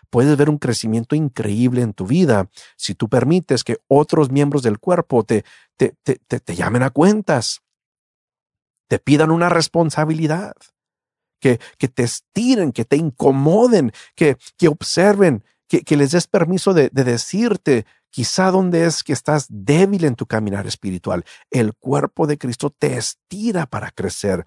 B: puedes ver un crecimiento increíble en tu vida si tú permites que otros miembros del cuerpo te, te, te, te llamen a cuentas, te pidan una responsabilidad, que, que te estiren, que te incomoden, que, que observen, que, les des permiso de, de decirte quizá dónde es que estás débil en tu caminar espiritual. El cuerpo de Cristo te estira para crecer,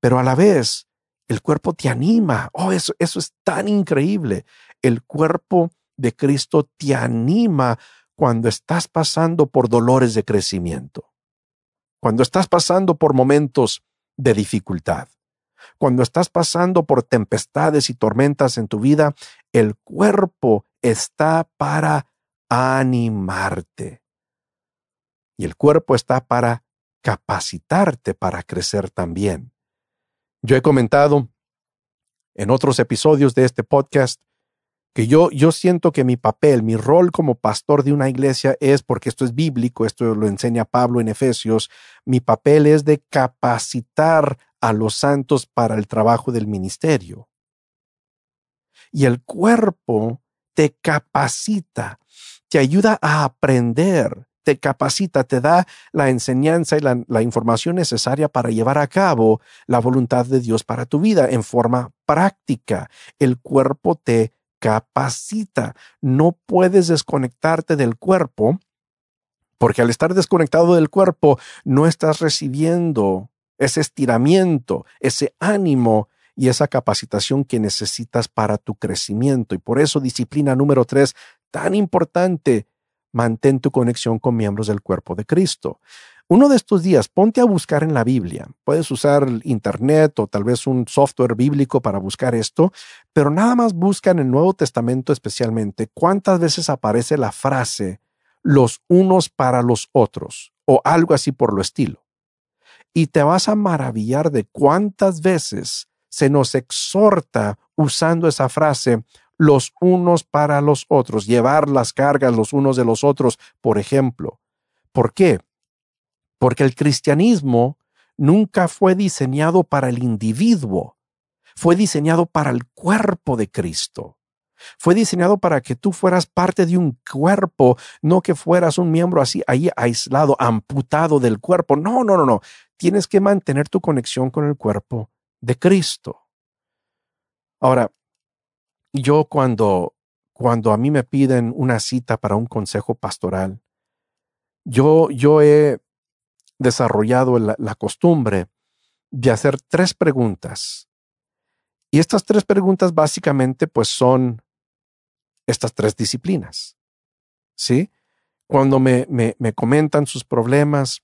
B: pero a la vez el cuerpo te anima. Oh, eso, eso es tan increíble. El cuerpo de Cristo te anima cuando estás pasando por dolores de crecimiento, cuando estás pasando por momentos de dificultad, cuando estás pasando por tempestades y tormentas en tu vida, el cuerpo está para animarte. Y el cuerpo está para capacitarte para crecer también. Yo he comentado en otros episodios de este podcast que yo, yo siento que mi papel, mi rol como pastor de una iglesia es, porque esto es bíblico, esto lo enseña Pablo en Efesios, mi papel es de capacitar a los santos para el trabajo del ministerio. Y el cuerpo te capacita, te ayuda a aprender, te capacita, te da la enseñanza y la, información necesaria para llevar a cabo la voluntad de Dios para tu vida en forma práctica. El cuerpo te capacita. No puedes desconectarte del cuerpo porque al estar desconectado del cuerpo no estás recibiendo ese estiramiento, ese ánimo y esa capacitación que necesitas para tu crecimiento. Y por eso disciplina número tres, tan importante, mantén tu conexión con miembros del cuerpo de Cristo. Uno de estos días, ponte a buscar en la Biblia. Puedes usar internet o tal vez un software bíblico para buscar esto, pero nada más busca en el Nuevo Testamento especialmente cuántas veces aparece la frase los unos para los otros o algo así por lo estilo. Y te vas a maravillar de cuántas veces se nos exhorta usando esa frase los unos para los otros, llevar las cargas los unos de los otros, por ejemplo. ¿Por qué? Porque el cristianismo nunca fue diseñado para el individuo, fue diseñado para el cuerpo de Cristo. Fue diseñado para que tú fueras parte de un cuerpo, no que fueras un miembro así, ahí aislado, amputado del cuerpo. No, no, no, no. Tienes que mantener tu conexión con el cuerpo de Cristo. Ahora, yo cuando, cuando a mí me piden una cita para un consejo pastoral, yo, yo he desarrollado la, costumbre de hacer tres preguntas. Y estas tres preguntas básicamente pues son estas tres disciplinas. ¿Sí? Cuando me, me, me, comentan sus problemas,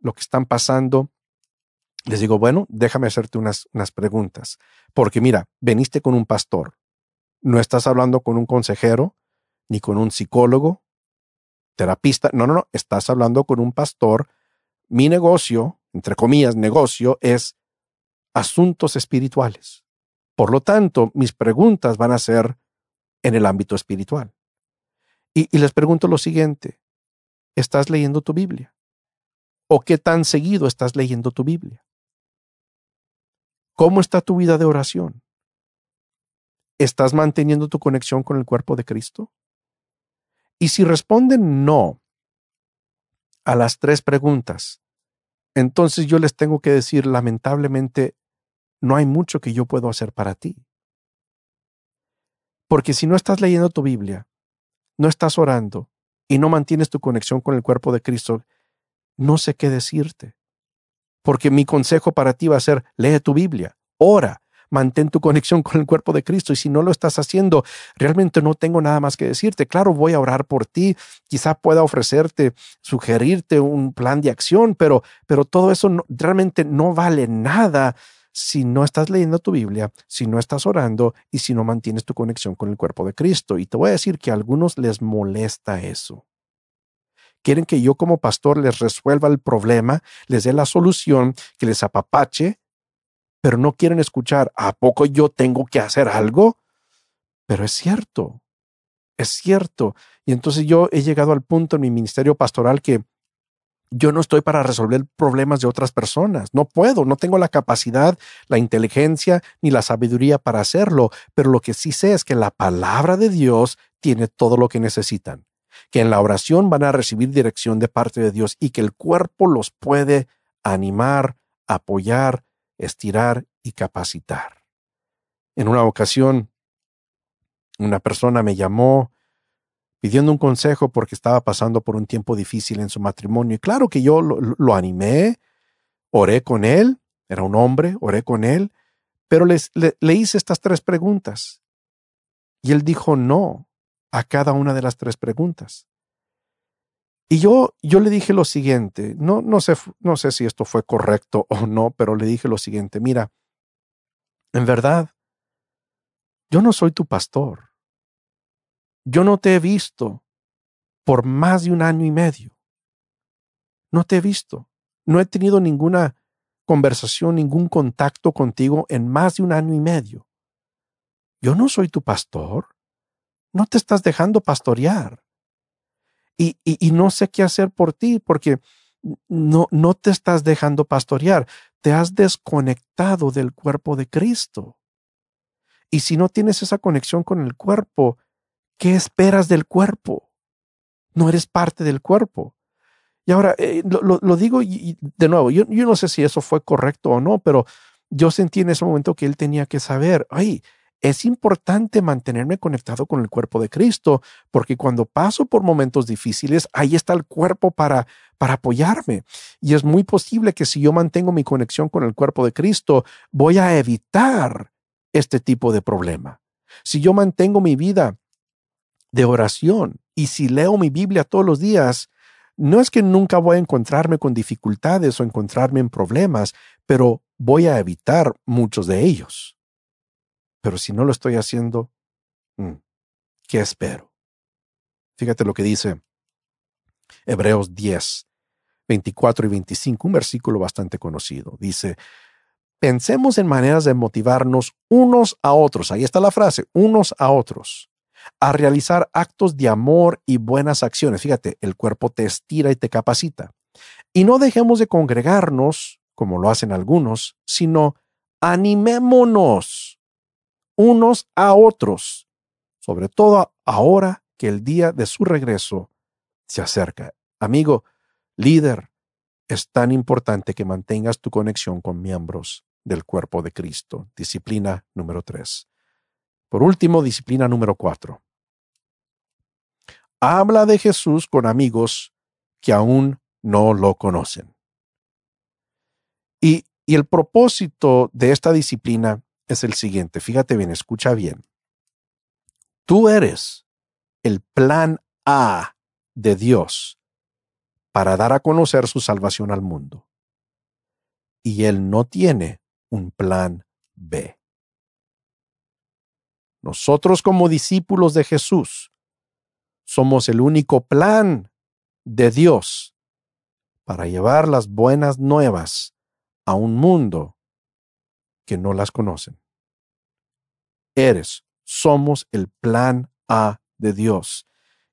B: lo que están pasando, les digo, bueno, déjame hacerte unas, unas preguntas. Porque mira, veniste con un pastor, no estás hablando con un consejero, ni con un psicólogo, terapista. No, no, no. Estás hablando con un pastor. Mi negocio, entre comillas, negocio, es asuntos espirituales. Por lo tanto, mis preguntas van a ser en el ámbito espiritual. Y, les pregunto lo siguiente. ¿Estás leyendo tu Biblia? ¿O qué tan seguido estás leyendo tu Biblia? ¿Cómo está tu vida de oración? ¿Estás manteniendo tu conexión con el cuerpo de Cristo? Y si responden no a las tres preguntas, entonces yo les tengo que decir, lamentablemente, no hay mucho que yo puedo hacer para ti. Porque si no estás leyendo tu Biblia, no estás orando y no mantienes tu conexión con el cuerpo de Cristo, no sé qué decirte. Porque mi consejo para ti va a ser, lee tu Biblia, ora, mantén tu conexión con el cuerpo de Cristo. Y si no lo estás haciendo, realmente no tengo nada más que decirte. Claro, voy a orar por ti, quizá pueda ofrecerte, sugerirte un plan de acción, pero, pero todo eso realmente no vale nada si no estás leyendo tu Biblia, si no estás orando y si no mantienes tu conexión con el cuerpo de Cristo. Y te voy a decir que a algunos les molesta eso. Quieren que yo como pastor les resuelva el problema, les dé la solución, que les apapache, pero no quieren escuchar, ¿a poco yo tengo que hacer algo? Pero es cierto, es cierto. Y entonces yo he llegado al punto en mi ministerio pastoral que yo no estoy para resolver problemas de otras personas. No puedo, no tengo la capacidad, la inteligencia ni la sabiduría para hacerlo, pero lo que sí sé es que la palabra de Dios tiene todo lo que necesitan, que en la oración van a recibir dirección de parte de Dios y que el cuerpo los puede animar, apoyar, estirar y capacitar. En una ocasión, una persona me llamó pidiendo un consejo porque estaba pasando por un tiempo difícil en su matrimonio. Y claro que yo lo, animé, oré con él, era un hombre, oré con él, pero le, le hice estas tres preguntas. Y él dijo no a cada una de las tres preguntas. Y yo, yo le dije lo siguiente, no, no, sé, no sé si esto fue correcto o no, pero le dije lo siguiente, mira, en verdad, yo no soy tu pastor. Yo no te he visto por más de un año y medio. No te he visto. No he tenido ninguna conversación, ningún contacto contigo en más de un año y medio. Yo no soy tu pastor. No te estás dejando pastorear. Y, no sé qué hacer por ti porque no, te estás dejando pastorear. Te has desconectado del cuerpo de Cristo. Y si no tienes esa conexión con el cuerpo, ¿Qué esperas del cuerpo? No eres parte del cuerpo. Y ahora, eh, lo, digo de nuevo, yo, no sé si eso fue correcto o no, pero yo sentí en ese momento que él tenía que saber, ay, es importante mantenerme conectado con el cuerpo de Cristo, porque cuando paso por momentos difíciles, ahí está el cuerpo para, para apoyarme. Y es muy posible que si yo mantengo mi conexión con el cuerpo de Cristo, voy a evitar este tipo de problema. Si yo mantengo mi vida de oración. Y si leo mi Biblia todos los días, no es que nunca voy a encontrarme con dificultades o encontrarme en problemas, pero voy a evitar muchos de ellos. Pero si no lo estoy haciendo, mm, ¿qué espero? Fíjate lo que dice Hebreos 10, 24 y 25, un versículo bastante conocido. Dice, pensemos en maneras de motivarnos unos a otros. Ahí está la frase, unos a otros a realizar actos de amor y buenas acciones. Fíjate, el cuerpo te estira y te capacita. Y no dejemos de congregarnos, como lo hacen algunos, sino animémonos unos a otros, sobre todo ahora que el día de su regreso se acerca. Amigo, líder, es tan importante que mantengas tu conexión con miembros del cuerpo de Cristo. Disciplina número tres. Por último, disciplina número cuatro. Habla de Jesús con amigos que aún no lo conocen. Y, y el propósito de esta disciplina es el siguiente. Fíjate bien, escucha bien. Tú eres el plan A de Dios para dar a conocer su salvación al mundo. Y Él no tiene un plan B. Nosotros como discípulos de Jesús somos el único plan de Dios para llevar las buenas nuevas a un mundo que no las conocen. Eres, somos el plan A de Dios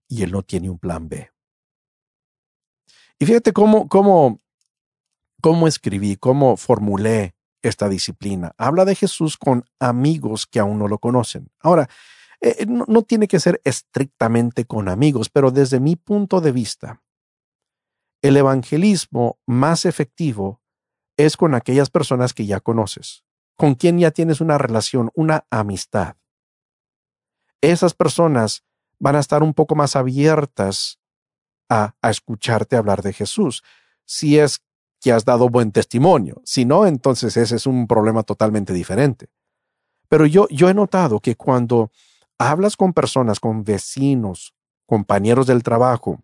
B: y Él no tiene un plan B. Y fíjate cómo, cómo, cómo escribí, cómo formulé esta disciplina. Habla de Jesús con amigos que aún no lo conocen. Ahora, eh, eh, no, tiene que ser estrictamente con amigos, pero desde mi punto de vista, el evangelismo más efectivo es con aquellas personas que ya conoces, con quien ya tienes una relación, una amistad. Esas personas van a estar un poco más abiertas a, escucharte hablar de Jesús. Si es que has dado buen testimonio. Si no, entonces ese es un problema totalmente diferente. Pero yo, yo he notado que cuando hablas con personas, con vecinos, compañeros del trabajo,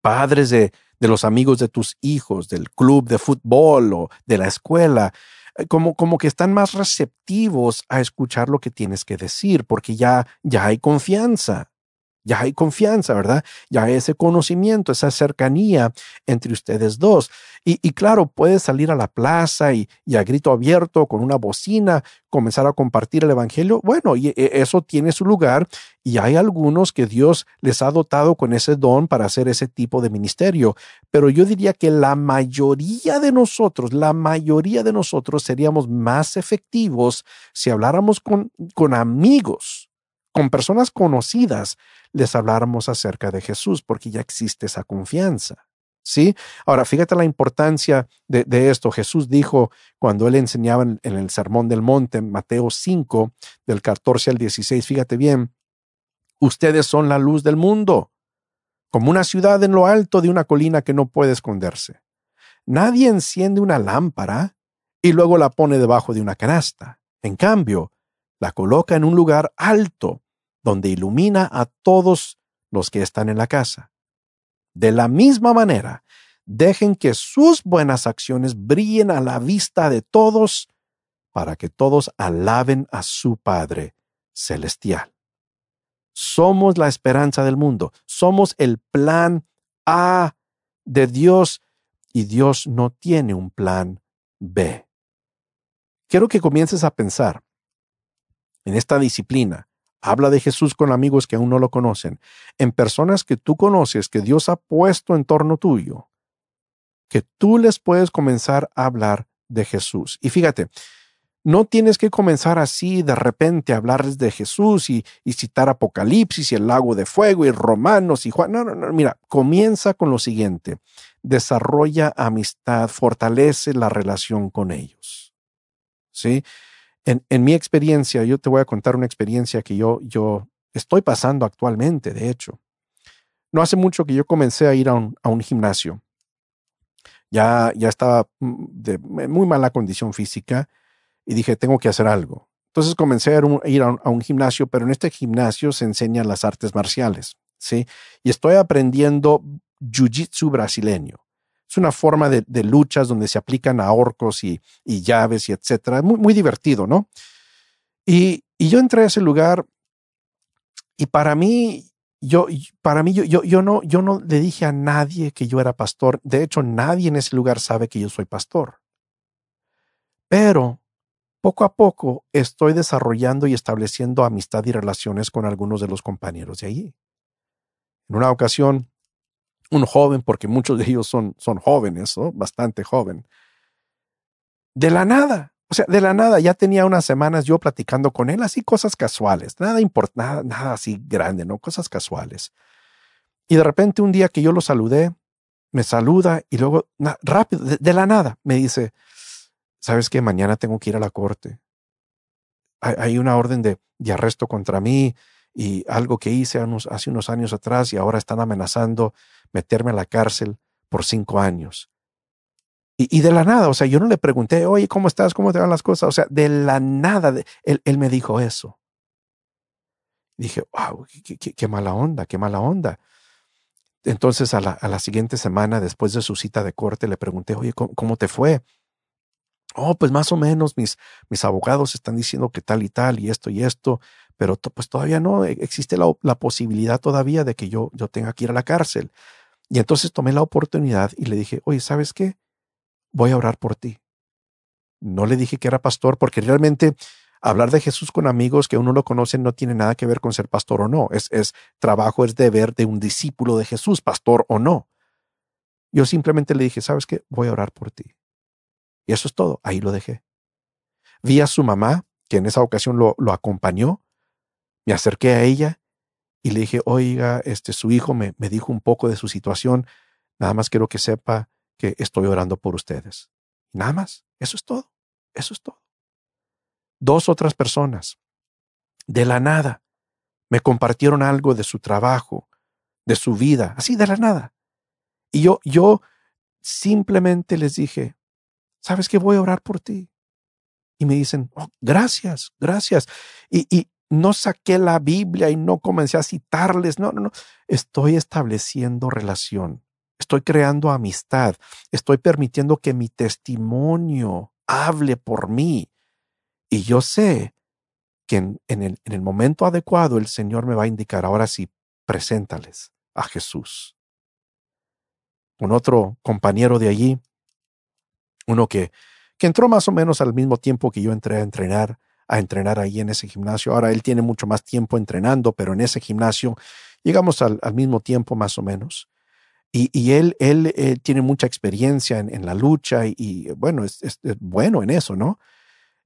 B: padres de, de los amigos de tus hijos, del club de fútbol o de la escuela, como, como que están más receptivos a escuchar lo que tienes que decir, porque ya, ya hay confianza. Ya hay confianza, ¿verdad? Ya hay ese conocimiento, esa cercanía entre ustedes dos. Y, claro, puedes salir a la plaza y, a grito abierto con una bocina, comenzar a compartir el Evangelio. Bueno, y e, eso tiene su lugar y hay algunos que Dios les ha dotado con ese don para hacer ese tipo de ministerio. Pero yo diría que la mayoría de nosotros, la mayoría de nosotros seríamos más efectivos si habláramos con amigos, con personas conocidas, les habláramos acerca de Jesús, porque ya existe esa confianza. ¿Sí? Ahora, fíjate la importancia de, esto. Jesús dijo cuando él enseñaba en, en, el Sermón del Monte, Mateo 5, del 14 al 16, fíjate bien, ustedes son la luz del mundo, como una ciudad en lo alto de una colina que no puede esconderse. Nadie enciende una lámpara y luego la pone debajo de una canasta. En cambio, la coloca en un lugar alto donde ilumina a todos los que están en la casa. De la misma manera, dejen que sus buenas acciones brillen a la vista de todos para que todos alaben a su Padre Celestial. Somos la esperanza del mundo, somos el plan A de Dios y Dios no tiene un plan B. Quiero que comiences a pensar en esta disciplina Habla de Jesús con amigos que aún no lo conocen, en personas que tú conoces, que Dios ha puesto en torno tuyo, que tú les puedes comenzar a hablar de Jesús. Y fíjate, no tienes que comenzar así de repente a hablarles de Jesús y, citar Apocalipsis y el lago de fuego y Romanos y Juan. No, no, no, mira, comienza con lo siguiente. Desarrolla amistad, fortalece la relación con ellos. ¿Sí? En, mi experiencia, yo te voy a contar una experiencia que yo, yo estoy pasando actualmente, de hecho. No hace mucho que yo comencé a ir a un, a un gimnasio. Ya, ya estaba mm, de muy mala condición física y dije, tengo que hacer algo. Entonces comencé a ir a un, a un gimnasio, pero en este gimnasio se enseñan las artes marciales, ¿sí? Y estoy aprendiendo jiu-jitsu brasileño. Es una forma de, luchas donde se aplican ahorcos y, y llaves y etcétera. Muy, muy divertido, ¿no? Y, yo entré a ese lugar y para mí, yo, para mí, yo, yo, yo, no, yo no le dije a nadie que yo era pastor. De hecho, nadie en ese lugar sabe que yo soy pastor. Pero poco a poco estoy desarrollando y estableciendo amistad y relaciones con algunos de los compañeros de allí. En una ocasión, un joven, porque muchos de ellos son, son jóvenes, bastante joven. De la nada, o sea, de la nada, ya tenía unas semanas yo platicando con él, así cosas casuales, nada nada, nada así grande, ¿no? Cosas casuales. Y de repente un día que yo lo saludé, me saluda y luego, rápido, de, la nada, me dice, ¿sabes qué? Mañana tengo que ir a la corte. Hay, una orden de, de, arresto contra mí y algo que hice hace unos años atrás y ahora están amenazando meterme a la cárcel por cinco años. Y, de la nada, o sea, yo no le pregunté, oye, ¿cómo estás? ¿Cómo te van las cosas? O sea, de la nada, él, él, me dijo eso. Dije, wow, qué, mala onda, qué mala onda. Entonces, a la, a la, siguiente semana, después de su cita de corte, le pregunté, oye, ¿cómo, te fue? Oh, pues más o menos, mis, mis abogados están diciendo que tal y tal y esto y esto, pero pues todavía no e, existe la, la, posibilidad todavía de que yo, yo tenga que ir a la cárcel. Y entonces tomé la oportunidad y le dije, oye, ¿sabes qué? Voy a orar por ti. No le dije que era pastor porque realmente hablar de Jesús con amigos que uno lo conoce no tiene nada que ver con ser pastor o no. Es, es trabajo, es deber de un discípulo de Jesús, pastor o no. Yo simplemente le dije, ¿sabes qué? Voy a orar por ti. Y eso es todo. Ahí lo dejé. Vi a su mamá, que en esa ocasión lo, lo acompañó. Me acerqué a ella y le dije, oiga, este, su hijo me, me dijo un poco de su situación, nada más quiero que sepa que estoy orando por ustedes. Nada más, eso es todo, eso es todo. Dos otras personas, de la nada, me compartieron algo de su trabajo, de su vida, así de la nada. Y yo, yo simplemente les dije, ¿sabes qué? Voy a orar por ti. Y me dicen, oh, gracias, gracias. Y, y, no saqué la Biblia y no comencé a citarles. No, no, no. Estoy estableciendo relación. Estoy creando amistad. Estoy permitiendo que mi testimonio hable por mí. Y yo sé que en, el, en el momento adecuado el Señor me va a indicar, ahora sí, preséntales a Jesús. Con otro compañero de allí, uno que, que entró más o menos al mismo tiempo que yo entré a entrenar, a entrenar ahí en ese gimnasio. Ahora él tiene mucho más tiempo entrenando, pero en ese gimnasio llegamos al, mismo tiempo más o menos. Y, él, él eh, tiene mucha experiencia en, la lucha y, bueno, es, bueno en eso, ¿no?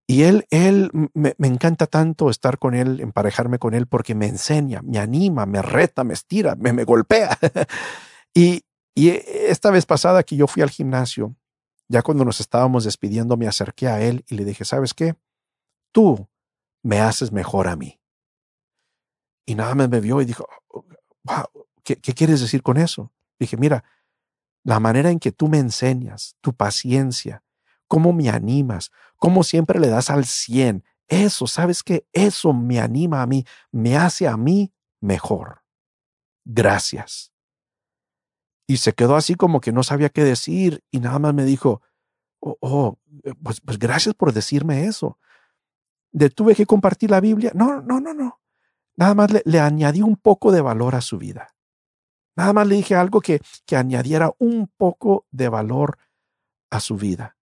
B: Y él, él me, encanta tanto estar con él, emparejarme con él, porque me enseña, me anima, me reta, me estira, me, golpea. y, y esta vez pasada que yo fui al gimnasio, ya cuando nos estábamos despidiendo, me acerqué a él y le dije, ¿sabes qué? Tú me haces mejor a mí. Y nada más me vio y dijo, wow, ¿qué, ¿qué quieres decir con eso? Dije, mira, la manera en que tú me enseñas, tu paciencia, cómo me animas, cómo siempre le das al cien. Eso, ¿sabes qué? Eso me anima a mí, me hace a mí mejor. Gracias. Y se quedó así como que no sabía qué decir y nada más me dijo, oh, oh eh, pues, pues gracias por decirme eso. ¿De tuve que compartir la Biblia? No, no, no, no. Nada más le, añadí un poco de valor a su vida. Nada más le dije algo que, que añadiera un poco de valor a su vida.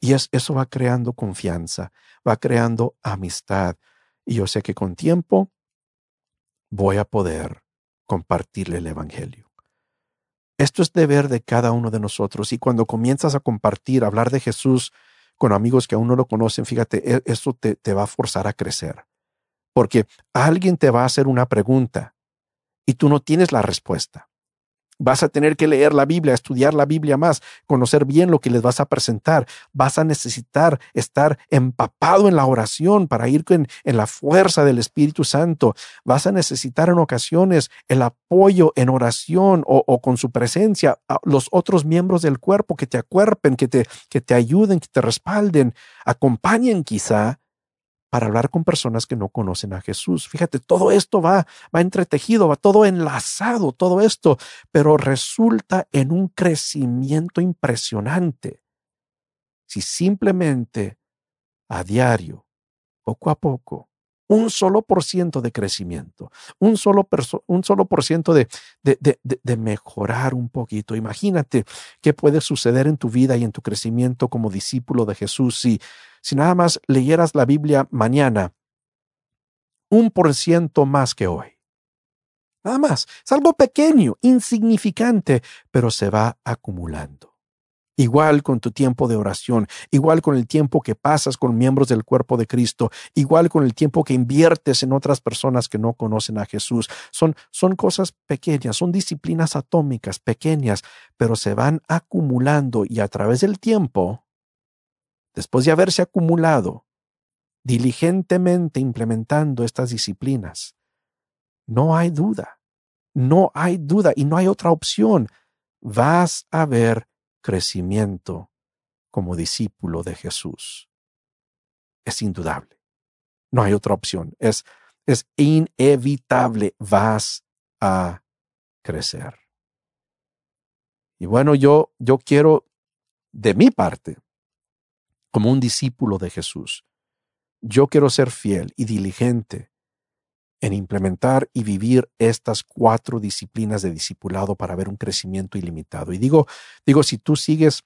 B: Y es, eso va creando confianza, va creando amistad. Y yo sé que con tiempo voy a poder compartirle el Evangelio. Esto es deber de cada uno de nosotros. Y cuando comienzas a compartir, hablar de Jesús con amigos que aún no lo conocen, fíjate, e, eso te, te va a forzar a crecer. Porque alguien te va a hacer una pregunta y tú no tienes la respuesta. Vas a tener que leer la Biblia, estudiar la Biblia más, conocer bien lo que les vas a presentar. Vas a necesitar estar empapado en la oración para ir en, la fuerza del Espíritu Santo. Vas a necesitar en ocasiones el apoyo en oración o, con su presencia, a los otros miembros del cuerpo que te acuerpen, que te, que te ayuden, que te respalden, acompañen quizá para hablar con personas que no conocen a Jesús. Fíjate, todo esto va, va entretejido, va todo enlazado, todo esto, pero resulta en un crecimiento impresionante. Si simplemente a diario, poco a poco, un solo por ciento de crecimiento, un solo, un solo por ciento de, de, de, de, mejorar un poquito. Imagínate qué puede suceder en tu vida y en tu crecimiento como discípulo de Jesús si, si nada más leyeras la Biblia mañana, un por ciento más que hoy. Nada más. Es algo pequeño, insignificante, pero se va acumulando. Igual con tu tiempo de oración, igual con el tiempo que pasas con miembros del cuerpo de Cristo, igual con el tiempo que inviertes en otras personas que no conocen a Jesús. Son, son cosas pequeñas, son disciplinas atómicas, pequeñas, pero se van acumulando y a través del tiempo, después de haberse acumulado, diligentemente implementando estas disciplinas, no hay duda, no hay duda y no hay otra opción. Vas a ver crecimiento como discípulo de Jesús. Es indudable. No hay otra opción. Es, es inevitable. Vas a crecer. Y bueno, yo, yo quiero, de mi parte, como un discípulo de Jesús, yo quiero ser fiel y diligente en implementar y vivir estas cuatro disciplinas de discipulado para ver un crecimiento ilimitado. Y digo, digo, si tú sigues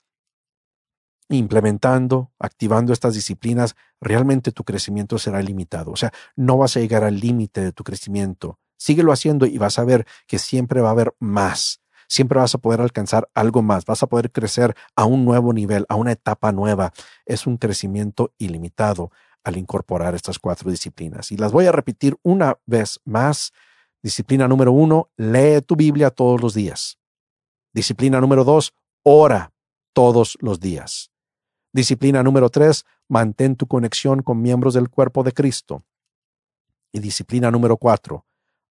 B: implementando, activando estas disciplinas, realmente tu crecimiento será limitado. O sea, no vas a llegar al límite de tu crecimiento. Síguelo haciendo y vas a ver que siempre va a haber más. Siempre vas a poder alcanzar algo más. Vas a poder crecer a un nuevo nivel, a una etapa nueva. Es un crecimiento ilimitado al incorporar estas cuatro disciplinas. Y las voy a repetir una vez más. Disciplina número uno, lee tu Biblia todos los días. Disciplina número dos, ora todos los días. Disciplina número tres, mantén tu conexión con miembros del cuerpo de Cristo. Y disciplina número cuatro,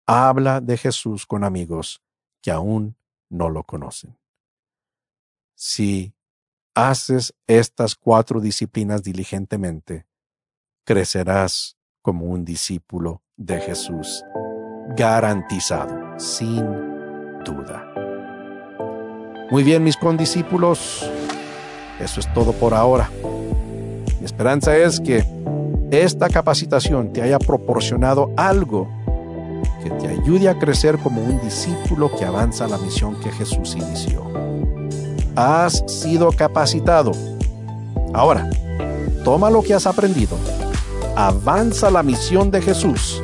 B: habla de Jesús con amigos que aún no lo conocen. Si haces estas cuatro disciplinas diligentemente, crecerás como un discípulo de Jesús, garantizado, sin duda. Muy bien, mis condiscípulos, eso es todo por ahora. Mi esperanza es que esta capacitación te haya proporcionado algo que te ayude a crecer como un discípulo que avanza la misión que Jesús inició. Has sido capacitado. Ahora, toma lo que has aprendido, avanza la misión de Jesús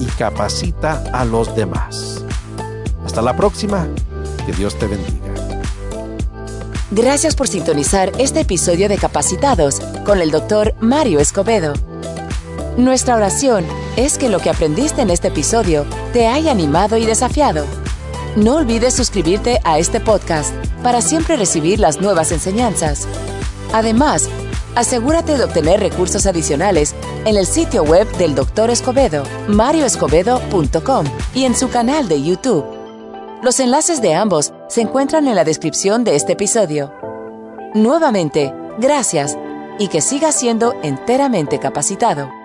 B: y capacita a los demás. Hasta la próxima. Que Dios te bendiga.
A: Gracias por sintonizar este episodio de Capacitados con el doctor Mario Escobedo. Nuestra oración es que lo que aprendiste en este episodio te haya animado y desafiado. No olvides suscribirte a este podcast para siempre recibir las nuevas enseñanzas. Además, asegúrate de obtener recursos adicionales en el sitio web del Dr. Escobedo, marioescobedo.com y en su canal de YouTube. Los enlaces de ambos se encuentran en la descripción de este episodio. Nuevamente, gracias y que sigas siendo enteramente capacitado.